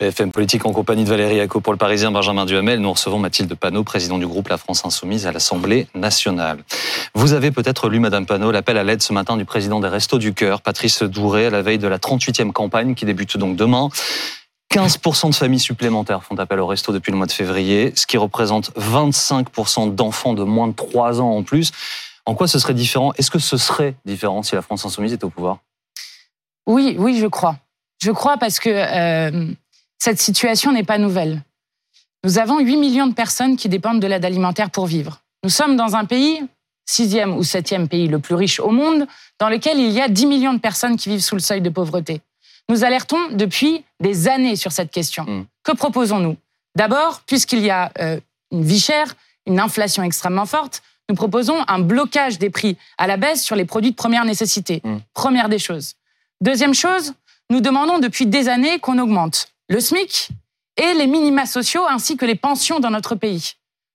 FM Politique en compagnie de Valérie Acco pour le Parisien Benjamin Duhamel. Nous recevons Mathilde Panot, président du groupe La France Insoumise à l'Assemblée nationale. Vous avez peut-être lu, Madame Panot, l'appel à l'aide ce matin du président des Restos du Cœur, Patrice Douré, à la veille de la 38e campagne qui débute donc demain. 15% de familles supplémentaires font appel au resto depuis le mois de février, ce qui représente 25% d'enfants de moins de 3 ans en plus. En quoi ce serait différent? Est-ce que ce serait différent si la France Insoumise était au pouvoir? Oui, oui, je crois. Je crois parce que euh, cette situation n'est pas nouvelle. Nous avons 8 millions de personnes qui dépendent de l'aide alimentaire pour vivre. Nous sommes dans un pays, sixième ou septième pays le plus riche au monde, dans lequel il y a 10 millions de personnes qui vivent sous le seuil de pauvreté. Nous alertons depuis des années sur cette question. Mm. Que proposons-nous? D'abord, puisqu'il y a euh, une vie chère, une inflation extrêmement forte, nous proposons un blocage des prix à la baisse sur les produits de première nécessité. Mm. Première des choses. Deuxième chose, nous demandons depuis des années qu'on augmente le SMIC et les minima sociaux ainsi que les pensions dans notre pays.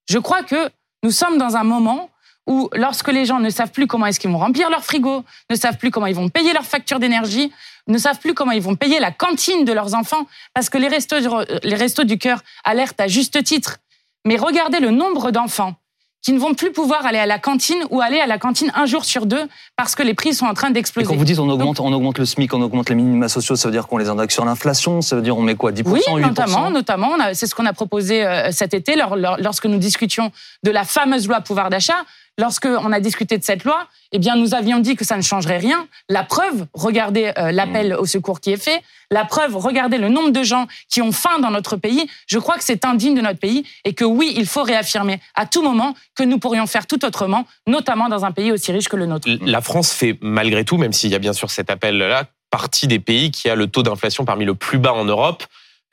Je crois que nous sommes dans un moment où lorsque les gens ne savent plus comment est-ce qu'ils vont remplir leur frigo, ne savent plus comment ils vont payer leur facture d'énergie, ne savent plus comment ils vont payer la cantine de leurs enfants, parce que les restos, les restos du cœur alertent à juste titre. Mais regardez le nombre d'enfants qui ne vont plus pouvoir aller à la cantine ou aller à la cantine un jour sur deux parce que les prix sont en train d'exploser. Quand vous dites on augmente, on augmente le SMIC, on augmente les minima sociaux, ça veut dire qu'on les indexe sur l'inflation, ça veut dire on met quoi 10% Oui, notamment, notamment, c'est ce qu'on a proposé euh, cet été lorsque nous discutions de la fameuse loi pouvoir d'achat. Lorsqu'on a discuté de cette loi, eh bien, nous avions dit que ça ne changerait rien. La preuve, regardez euh, l'appel mmh. au secours qui est fait. La preuve, regardez le nombre de gens qui ont faim dans notre pays. Je crois que c'est indigne de notre pays et que oui, il faut réaffirmer à tout moment que nous pourrions faire tout autrement, notamment dans un pays aussi riche que le nôtre. La France fait malgré tout, même s'il y a bien sûr cet appel-là, partie des pays qui a le taux d'inflation parmi le plus bas en Europe.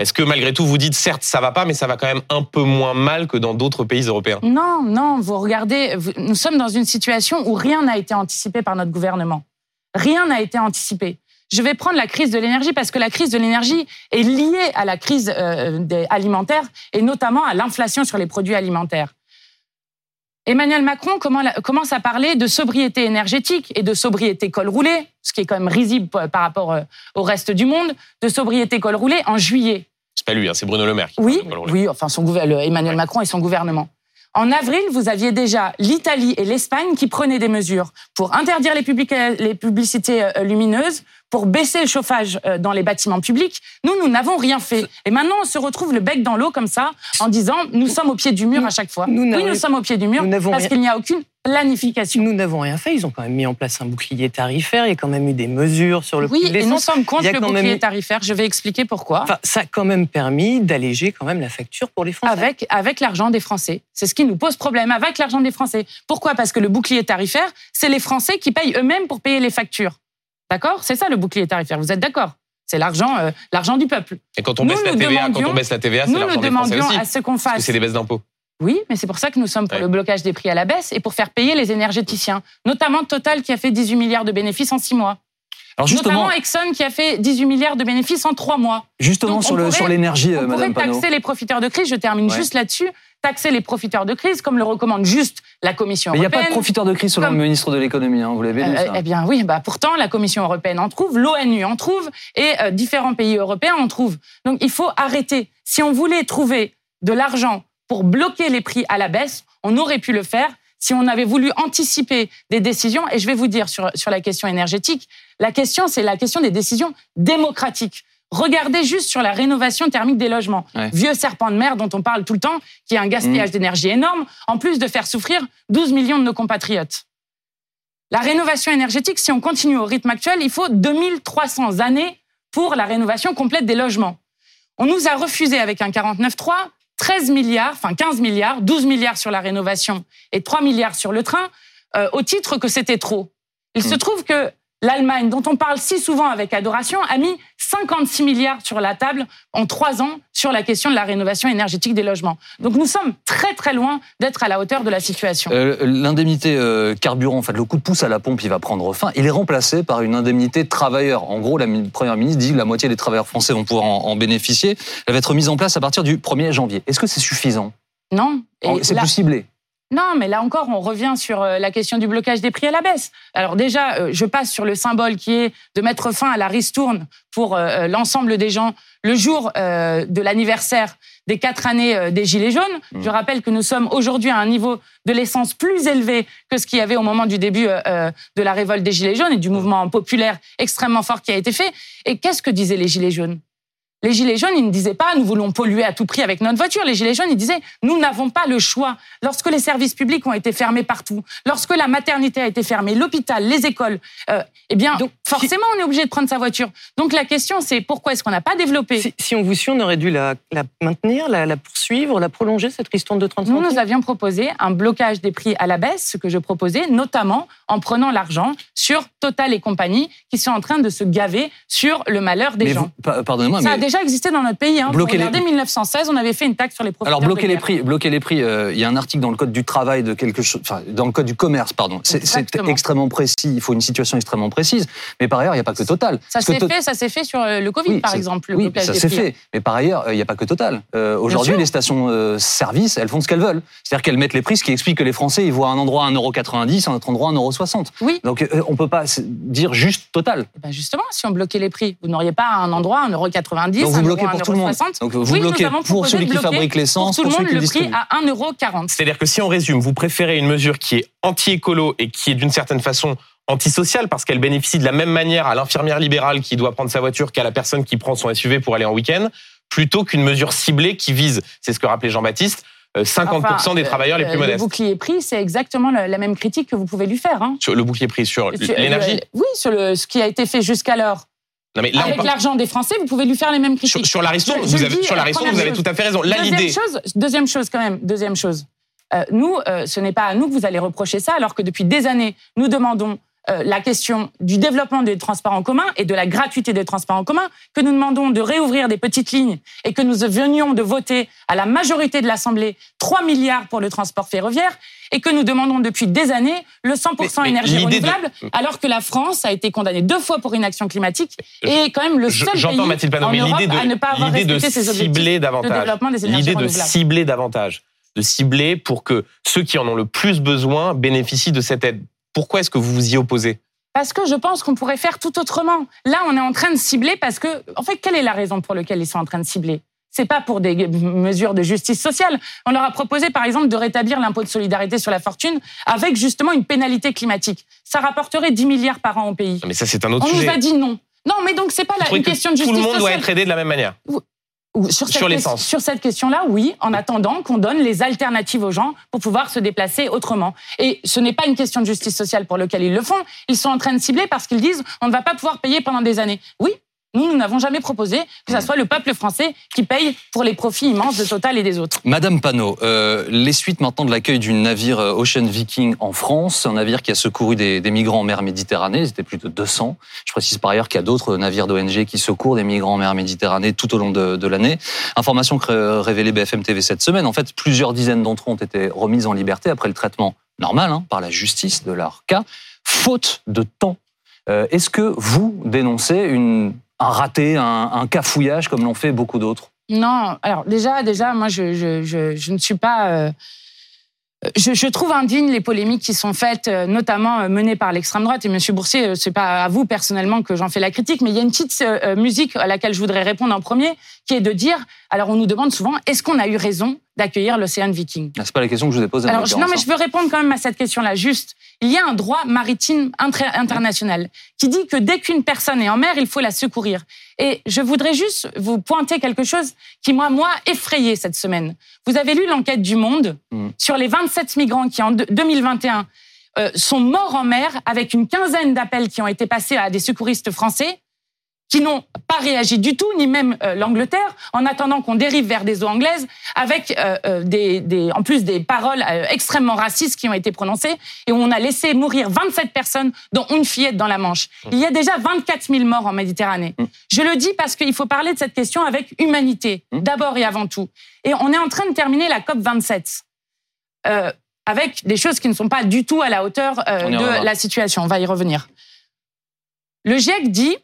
Est-ce que malgré tout, vous dites, certes, ça va pas, mais ça va quand même un peu moins mal que dans d'autres pays européens Non, non, vous regardez, nous sommes dans une situation où rien n'a été anticipé par notre gouvernement. Rien n'a été anticipé. Je vais prendre la crise de l'énergie parce que la crise de l'énergie est liée à la crise euh, alimentaire et notamment à l'inflation sur les produits alimentaires. Emmanuel Macron commence à parler de sobriété énergétique et de sobriété col roulé, ce qui est quand même risible par rapport euh, au reste du monde, de sobriété col roulé en juillet. C'est pas lui, hein, c'est Bruno Le Maire. Qui oui, oui, enfin son, Emmanuel Macron et son gouvernement. En avril, vous aviez déjà l'Italie et l'Espagne qui prenaient des mesures pour interdire les, les publicités euh, lumineuses, pour baisser le chauffage euh, dans les bâtiments publics. Nous, nous n'avons rien fait. Et maintenant, on se retrouve le bec dans l'eau comme ça, en disant nous sommes au pied du mur à chaque fois. oui, nous sommes au pied du mur parce qu'il n'y a aucune planification. Nous n'avons rien fait. Ils ont quand même mis en place un bouclier tarifaire. Il y a quand même eu des mesures sur le oui, Oui, et nous sommes contre le bouclier tarifaire. Je vais expliquer pourquoi. Enfin, ça a quand même permis d'alléger quand même la facture pour les Français. Avec, avec l'argent des Français. C'est ce qui nous pose problème, avec l'argent des Français. Pourquoi? Parce que le bouclier tarifaire, c'est les Français qui payent eux-mêmes pour payer les factures. D'accord? C'est ça le bouclier tarifaire. Vous êtes d'accord? C'est l'argent, euh, l'argent du peuple. Et quand on, baisse la TVA, quand on baisse la TVA, c'est l'argent des Français aussi. à ce qu'on fasse. c'est des baisses d'impôts. Oui, mais c'est pour ça que nous sommes pour le blocage des prix à la baisse et pour faire payer les énergéticiens, notamment Total qui a fait 18 milliards de bénéfices en 6 mois. Alors justement, notamment Exxon qui a fait 18 milliards de bénéfices en 3 mois. Justement sur, l'énergie, on Madame pourrait taxer les profiteurs de crise, je termine juste là-dessus, taxer les profiteurs de crise, comme le recommande juste la Commission européenne. Il n'y a pas de profiteurs de crise selon le ministre de l'économie, hein, vous l'avez dit. Euh, eh bien oui, bah pourtant la Commission européenne en trouve, l'ONU en trouve, et euh, différents pays européens en trouvent. Donc il faut arrêter. Si on voulait trouver de l'argent pour bloquer les prix à la baisse, on aurait pu le faire si on avait voulu anticiper des décisions. Et je vais vous dire sur, sur la question énergétique, la question, c'est la question des décisions démocratiques. Regardez juste sur la rénovation thermique des logements. Vieux serpent de mer dont on parle tout le temps, qui a un gaspillage mmh. d'énergie énorme, en plus de faire souffrir 12 millions de nos compatriotes. La rénovation énergétique, si on continue au rythme actuel, il faut 2300 années pour la rénovation complète des logements. On nous a refusé avec un 49.3 13 milliards, enfin 15 milliards, 12 milliards sur la rénovation et 3 milliards sur le train, euh, au titre que c'était trop. Il se mmh. trouve que L'Allemagne, dont on parle si souvent avec adoration, a mis 56 milliards sur la table en trois ans sur la question de la rénovation énergétique des logements. Donc nous sommes très très loin d'être à la hauteur de la situation. Euh, l'indemnité euh, carburant, en fait, le coup de pouce à la pompe, il va prendre fin. Il est remplacé par une indemnité travailleur. En gros, la première ministre dit que la moitié des travailleurs français vont pouvoir en, bénéficier. Elle va être mise en place à partir du 1er janvier. Est-ce que c'est suffisant? Non. C'est plus ciblé Non, mais là encore, on revient sur euh, la question du blocage des prix à la baisse. Alors déjà, euh, je passe sur le symbole qui est de mettre fin à la ristourne pour euh, l'ensemble des gens le jour de l'anniversaire des quatre années des Gilets jaunes. Mmh. Je rappelle que nous sommes aujourd'hui à un niveau de l'essence plus élevé que ce qu'il y avait au moment du début de la révolte des Gilets jaunes et du mouvement populaire extrêmement fort qui a été fait. Et qu'est-ce que disaient les Gilets jaunes? Les Gilets jaunes, ils ne disaient pas nous voulons polluer à tout prix avec notre voiture. Les Gilets jaunes, ils disaient nous n'avons pas le choix. Lorsque les services publics ont été fermés partout, lorsque la maternité a été fermée, l'hôpital, les écoles, euh, eh bien, Donc, forcément, on est obligé de prendre sa voiture. Donc la question, c'est pourquoi est-ce qu'on n'a pas développé si, on vous suit, on aurait dû la, maintenir, la, poursuivre, la prolonger, cette ristourne de 30 Nous, nous avions proposé un blocage des prix à la baisse, ce que je proposais, notamment en prenant l'argent sur Total et compagnie, qui sont en train de se gaver sur le malheur des gens. Pardonnez-moi, mais déjà existé dans notre pays. Hein. Bloquer les... 1916, on avait fait une taxe sur les profits. Alors bloquer les prix, bloquer les prix. Euh, il y a un article dans le code du travail de quelque chose, enfin dans le code du commerce, pardon. C'est extrêmement précis. Il faut une situation extrêmement précise. Mais par ailleurs, il n'y a pas que Total. Ça s'est fait, ça s'est fait sur euh, le Covid, par exemple. oui, ça s'est fait. Mais par ailleurs, euh, il n'y a pas que Total. Aujourd'hui, les stations-service, elles font ce qu'elles veulent. C'est-à-dire qu'elles mettent les prix, ce qui explique que les Français, ils voient un endroit à 1,90€, un autre endroit à 1,60€. Oui. Donc on peut pas dire juste Total. Eh ben justement, si on bloquait les prix, vous n'auriez pas un endroit à 1,90€, Donc vous bloquez pour tout le monde. Donc vous bloquez pour celui qui fabrique l'essence, pour, pour celui qui le distribue. prix à 1,40€. C'est-à-dire que si on résume, vous préférez une mesure qui est anti-écolo et qui est d'une certaine façon antisociale parce qu'elle bénéficie de la même manière à l'infirmière libérale qui doit prendre sa voiture qu'à la personne qui prend son SUV pour aller en week-end, plutôt qu'une mesure ciblée qui vise, c'est ce que rappelait Jean-Baptiste, 50% des travailleurs les plus modestes. Le bouclier prix, c'est exactement la même critique que vous pouvez lui faire. Hein. Sur le bouclier prix, sur, l'énergie Oui, sur le, ce qui a été fait jusqu'alors. Non mais là, Avec l'argent des Français, vous pouvez lui faire les mêmes critiques. Sur, la ristourne, vous, avez, sur la vous avez tout à fait raison. Là, deuxième chose, deuxième chose quand même, deuxième chose. Euh, nous, euh, ce n'est pas à nous que vous allez reprocher ça, alors que depuis des années, nous demandons euh, la question du développement des transports en commun et de la gratuité des transports en commun, que nous demandons de réouvrir des petites lignes et que nous venions de voter à la majorité de l'Assemblée 3 milliards pour le transport ferroviaire et que nous demandons depuis des années le 100% énergie renouvelable, alors que la France a été condamnée deux fois pour inaction climatique et quand même le seul pays Mathilde en Europe de, à ne pas avoir respecté ses objectifs davantage, de développement des énergies L'idée de cibler davantage, de cibler pour que ceux qui en ont le plus besoin bénéficient de cette aide. Pourquoi est-ce que vous vous y opposez? Parce que je pense qu'on pourrait faire tout autrement. Là, on est en train de cibler parce que, en fait, quelle est la raison pour laquelle ils sont en train de cibler? C'est pas pour des mesures de justice sociale. On leur a proposé, par exemple, de rétablir l'impôt de solidarité sur la fortune avec justement une pénalité climatique. Ça rapporterait 10 milliards par an au pays. Mais ça, c'est un autre On sujet. nous a dit non. Non, mais donc c'est pas la, une question de justice sociale. Tout le monde doit être aidé de la même manière. Sur, sur l'essence. Sur cette question-là, oui, en attendant qu'on donne les alternatives aux gens pour pouvoir se déplacer autrement. Et ce n'est pas une question de justice sociale pour laquelle ils le font. Ils sont en train de cibler parce qu'ils disent on ne va pas pouvoir payer pendant des années. Oui, nous, nous n'avons jamais proposé que ce soit le peuple français qui paye pour les profits immenses de Total et des autres. Madame Panot, euh, les suites maintenant de l'accueil du navire euh, Ocean Viking en France, un navire qui a secouru des, migrants en mer Méditerranée, c'était plus de 200. Je précise par ailleurs qu'il y a d'autres navires d'ONG qui secourent des migrants en mer Méditerranée tout au long de, de l'année. Information révélée BFM TV cette semaine. En fait, plusieurs dizaines d'entre eux ont été remises en liberté après le traitement normal hein, par la justice de leur cas, faute de temps. Euh, Est-ce que vous dénoncez une un raté, un, cafouillage comme l'ont fait beaucoup d'autres Non, alors déjà, déjà, moi, je, je, ne suis pas. Euh, je, trouve indigne les polémiques qui sont faites, euh, notamment euh, menées par l'extrême droite. Et Monsieur Boursier, c'est pas à vous personnellement que j'en fais la critique, mais il y a une petite musique à laquelle je voudrais répondre en premier, qui est de dire. Alors, on nous demande souvent, est-ce qu'on a eu raison d'accueillir l'océan Viking ah, C'est pas la question que je vous ai posée. Alors, non, mais je veux répondre quand même à cette question-là. Juste, il y a un droit maritime international qui dit que dès qu'une personne est en mer, il faut la secourir. Et je voudrais juste vous pointer quelque chose qui, moi, moi, effrayé cette semaine. Vous avez lu l'enquête du Monde hmm. sur les 27 migrants qui, en 2021, euh, sont morts en mer avec une quinzaine d'appels qui ont été passés à des secouristes français qui n'ont pas réagi du tout, ni même euh, l'Angleterre, en attendant qu'on dérive vers des eaux anglaises, avec euh, euh, des, des, en plus des paroles extrêmement racistes qui ont été prononcées, et où on a laissé mourir 27 personnes, dont une fillette dans la Manche. Il y a déjà 24 000 morts en Méditerranée. Mm. Je le dis parce qu'il faut parler de cette question avec humanité, mm. d'abord et avant tout. Et on est en train de terminer la COP 27. Euh, avec des choses qui ne sont pas du tout à la hauteur de la situation. On va y revenir. Le GIEC dit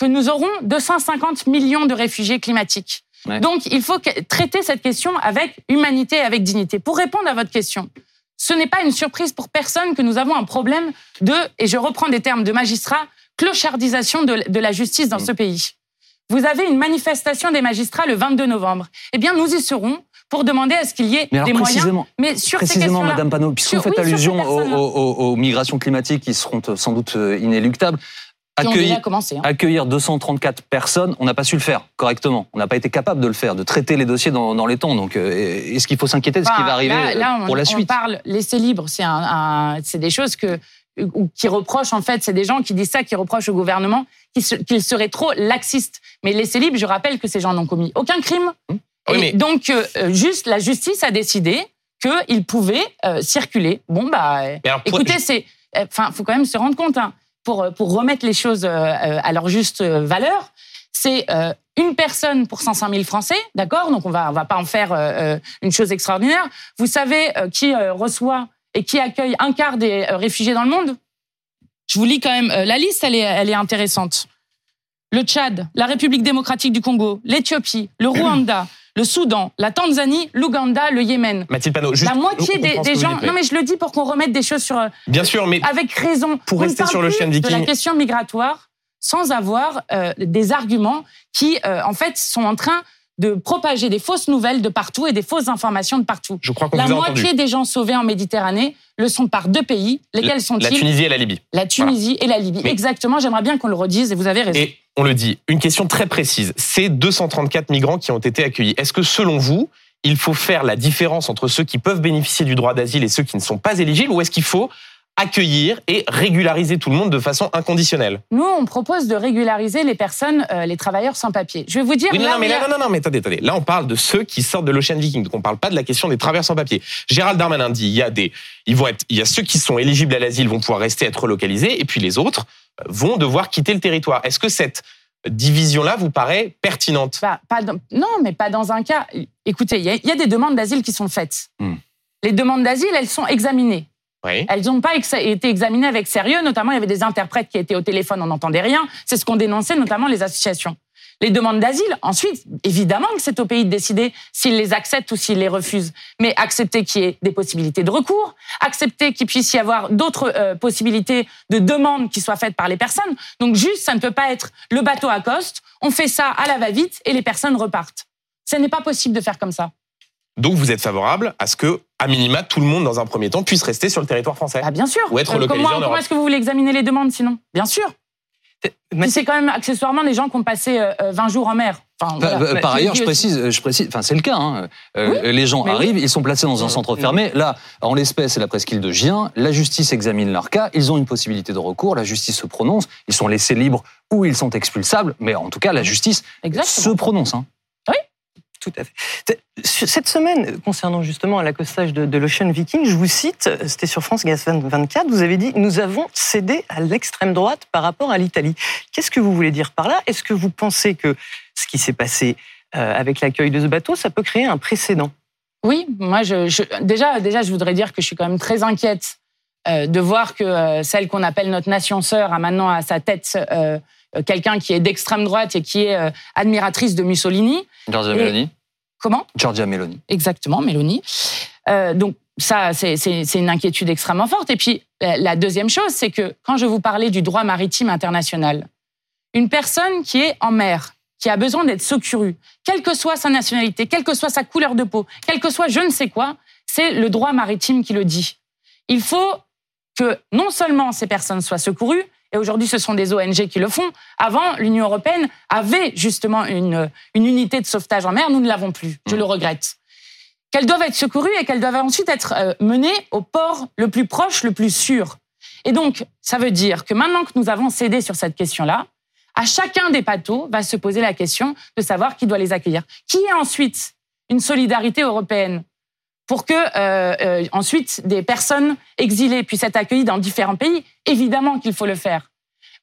que nous aurons 250 millions de réfugiés climatiques. Donc, il faut traiter cette question avec humanité et avec dignité. Pour répondre à votre question, ce n'est pas une surprise pour personne que nous avons un problème de, et je reprends des termes de magistrats, clochardisation de, de la justice dans Mm. ce pays. Vous avez une manifestation des magistrats le 22 novembre. Eh bien, nous y serons pour demander à ce qu'il y ait Mais alors des moyens. précisément, Mais sur ces précisément, questions-là, Madame Panot, puisque vous faites oui, ces allusion aux, migrations climatiques qui seront euh, sans doute euh, inéluctables, accueillir, déjà commencé. hein. accueillir 234 personnes, on n'a pas su le faire correctement. On n'a pas été capable de le faire, de traiter les dossiers dans, dans les temps. Donc, euh, est-ce qu'il faut s'inquiéter de ce qui va arriver là, là, euh, on, pour la on suite? parle laisser libre, c'est un, un- c'est des choses que ou qui reprochent en fait, c'est des gens qui disent ça, qui reprochent au gouvernement qu'il se- qu'il serait trop laxiste. Mais laisser libre, je rappelle que ces gens n'ont commis aucun crime. Hum. Oui, mais- donc euh, juste la justice a décidé qu'ils pouvaient euh, circuler. Bon bah, alors, pour- écoutez, c'est, euh, enfin, faut quand même se rendre compte hein, pour euh, pour remettre les choses euh, euh, à leur juste valeur. C'est une personne pour 500 000 Français, d'accord? Donc on va on va pas en faire une chose extraordinaire. Vous savez qui reçoit et qui accueille un quart des réfugiés dans le monde? Je vous lis quand même la liste, elle est intéressante. Le Tchad, la République démocratique du Congo, l'Éthiopie, le Rwanda, le Soudan, la Tanzanie, l'Ouganda, le Yémen. Mathilde Panot, juste, la moitié des, gens. Non mais je le dis pour qu'on remette des choses sur euh, Bien sûr, mais avec raison. Pour On rester sur le chien de viking. la question migratoire sans avoir euh, des arguments qui, euh, en fait, sont en train de propager des fausses nouvelles de partout et des fausses informations de partout. je crois qu'on La vous a moitié entendu. des gens sauvés en Méditerranée le sont par deux pays. Lesquels La sont-ils? Tunisie et la Libye. La Tunisie et la Libye. Mais- Exactement, j'aimerais bien qu'on le redise et vous avez raison. Et on le dit, une question très précise. Ces 234 migrants qui ont été accueillis, est-ce que selon vous, il faut faire la différence entre ceux qui peuvent bénéficier du droit d'asile et ceux qui ne sont pas éligibles ou est-ce qu'il faut accueillir et régulariser tout le monde de façon inconditionnelle Nous, on propose de régulariser les personnes, euh, les travailleurs sans papier. Je vais vous dire. Oui, non, là non, mais a- là, non, non, mais attendez, attendez. Là, on parle de ceux qui sortent de l'Ocean Viking. Donc, on parle pas de la question des travailleurs sans papier. Gérald Darmanin dit, il y a des, ils vont être, il y a ceux qui sont éligibles à l'asile vont pouvoir rester, être relocalisés, et puis les autres euh, vont devoir quitter le territoire. Est-ce que cette division-là vous paraît pertinente? Pas dans- non, mais pas dans un cas. Écoutez, il y, a- il y a des demandes d'asile qui sont faites. Hmm. Les demandes d'asile, elles sont examinées. Oui. Elles n'ont pas été examinées avec sérieux. Notamment, il y avait des interprètes qui étaient au téléphone, on n'entendait rien. C'est ce qu'ont dénoncé notamment les associations. Les demandes d'asile, ensuite, évidemment que c'est au pays de décider s'il les accepte ou s'il les refuse. Mais accepter qu'il y ait des possibilités de recours, accepter qu'il puisse y avoir d'autres euh, possibilités de demandes qui soient faites par les personnes. Donc juste, ça ne peut pas être le bateau accoste, on fait ça à la va-vite et les personnes repartent. Ce n'est pas possible de faire comme ça. Donc, vous êtes favorable à ce que, à minima, tout le monde, dans un premier temps, puisse rester sur le territoire français Ah, bien sûr. Ou être relocalisé comment en comment est-ce que vous voulez examiner les demandes sinon? Bien sûr. Puis c'est quand même accessoirement des gens qui ont passé euh, euh, 20 jours en mer. Enfin, Enfin, voilà. euh, Mais par je ailleurs, je précise, je précise, enfin c'est le cas. hein. Euh, les gens mais oui. arrivent, ils sont placés dans un Oui. centre fermé. Là, en l'espèce, c'est la presqu'île de Gien. La justice examine leur cas. Ils ont une possibilité de recours. La justice se prononce. Ils sont laissés libres ou ils sont expulsables. Mais en tout cas, la justice Exactement. se prononce. hein. Tout à fait. Cette semaine, concernant justement l'accostage de, l'Ocean Viking, je vous cite, c'était sur France Gaz 24, vous avez dit Nous avons cédé à l'extrême droite par rapport à l'Italie. Qu'est-ce que vous voulez dire par là? Est-ce que vous pensez que ce qui s'est passé euh, avec l'accueil de ce bateau, ça peut créer un précédent? Oui, moi, déjà, déjà, je voudrais dire que je suis quand même très inquiète euh, de voir que euh, celle qu'on appelle notre nation sœur a maintenant à sa tête quelqu'un qui est d'extrême droite et qui est euh, admiratrice de Mussolini. Giorgia Meloni. Comment? Giorgia Meloni. Exactement, Mélanie. Euh, donc ça, c'est une inquiétude extrêmement forte. Et puis la, la deuxième chose, c'est que quand je vous parlais du droit maritime international, une personne qui est en mer, qui a besoin d'être secourue, quelle que soit sa nationalité, quelle que soit sa couleur de peau, quel que soit je ne sais quoi, c'est le droit maritime qui le dit. Il faut que non seulement ces personnes soient secourues, et aujourd'hui ce sont des ONG qui le font, avant l'Union européenne avait justement une, une unité de sauvetage en mer, nous ne l'avons plus, je le regrette. Qu'elles doivent être secourues et qu'elles doivent ensuite être euh, menées au port le plus proche, le plus sûr. Et donc, ça veut dire que maintenant que nous avons cédé sur cette question-là, à chacun des bateaux va se poser la question de savoir qui doit les accueillir. Qui est ensuite une solidarité européenne pour que euh, euh, ensuite des personnes exilées puissent être accueillies dans différents pays Évidemment qu'il faut le faire,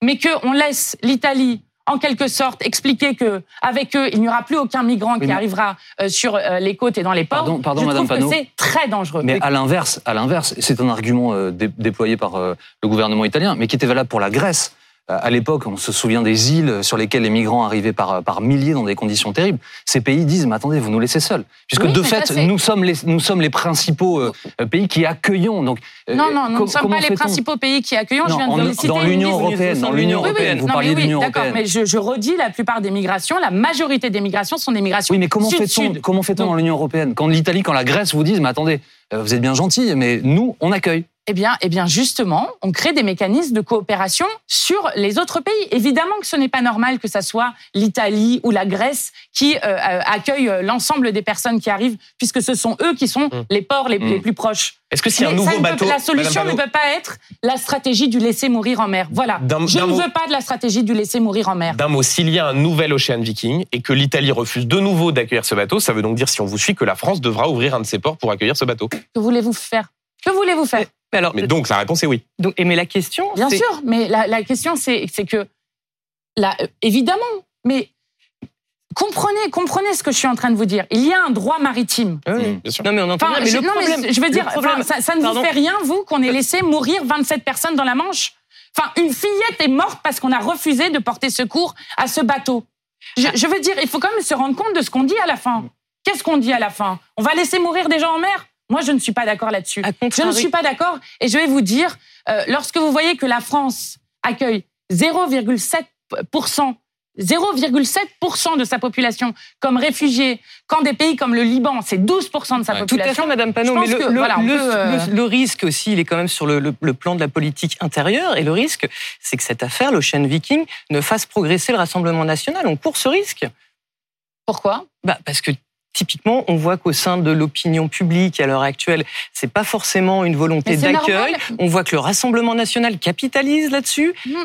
mais qu'on laisse l'Italie en quelque sorte expliquer que avec eux il n'y aura plus aucun migrant qui arrivera euh, sur euh, les côtes et dans les ports. Pardon- pardon, Je Madame Panot. c'est très dangereux. Mais à l'inverse, à l'inverse, c'est un argument euh, dé- déployé par le gouvernement italien, mais qui était valable pour la Grèce. À l'époque, on se souvient des îles sur lesquelles les migrants arrivaient par, par milliers dans des conditions terribles. Ces pays disent, mais attendez, vous nous laissez seuls. Puisque Oui, de fait, nous sommes, les, nous sommes les principaux euh, pays qui accueillons. Donc, euh, Non, non, nous ne sommes pas les principaux pays qui accueillent. Je Non, viens de vous dans l'Union européenne, dans l'Union Oui, oui, européenne, vous non, parliez D'accord, européenne. mais je, je redis, la plupart des migrations, la majorité des migrations sont des migrations Oui, mais comment fait-on fait-on dans l'Union européenne? Quand l'Italie, quand la Grèce vous disent, mais attendez, euh, vous êtes bien gentils, mais nous, on accueille. Eh bien, eh bien, justement, on crée des mécanismes de coopération sur les autres pays. Évidemment que ce n'est pas normal que ça soit l'Italie ou la Grèce qui euh, euh, accueillent euh, l'ensemble des personnes qui arrivent, puisque ce sont eux qui sont les ports les, Mm. les plus proches. Est-ce que Mais un ça nouveau peut- bateau, la solution Madame ne peut pas être la stratégie du laisser mourir en mer. Voilà. Je ne mot- veux pas de la stratégie du laisser mourir en mer. d'un mot, s'il y a un nouvel Ocean Viking et que l'Italie refuse de nouveau d'accueillir ce bateau, ça veut donc dire, si on vous suit, que la France devra ouvrir un de ses ports pour accueillir ce bateau. Que voulez-vous faire? Que voulez-vous faire? Mais alors, Mais donc, la réponse est oui. donc, et mais la question, Bien c'est- sûr, mais la, la question, c'est que, là, euh, évidemment, mais comprenez, comprenez ce que je suis en train de vous dire. Il y a un droit maritime. Oui, bien sûr. Non, mais on entend Enfin, bien, mais je, le non, mais problème, je veux le dire, problème- enfin, ça, ça ne Pardon. vous fait rien, vous, qu'on ait laissé mourir 27 personnes dans la Manche? Enfin, une fillette est morte parce qu'on a refusé de porter secours à ce bateau. Je, je veux dire, il faut quand même se rendre compte de ce qu'on dit à la fin. Qu'est-ce qu'on dit à la fin? On va laisser mourir des gens en mer? Moi, je ne suis pas d'accord là-dessus. À Je ne suis pas d'accord. Et je vais vous dire, euh, lorsque vous voyez que la France accueille 0,7%, 0,7% de sa population comme réfugiés, quand des pays comme le Liban, c'est 12% de sa Ouais, Tout à population. fait, Madame Panot. Je Mais pense le, que, le- voilà, on le- peut, euh, le- le risque aussi, il est quand même sur le, le- le plan de la politique intérieure. Et le risque, c'est que cette affaire, l'Ocean Viking, ne fasse progresser le Rassemblement national. On court ce risque. Pourquoi? Bah, parce que typiquement, on voit qu'au sein de l'opinion publique à l'heure actuelle, c'est pas forcément une volonté d'accueil. On voit que le Rassemblement national capitalise là-dessus. Mm.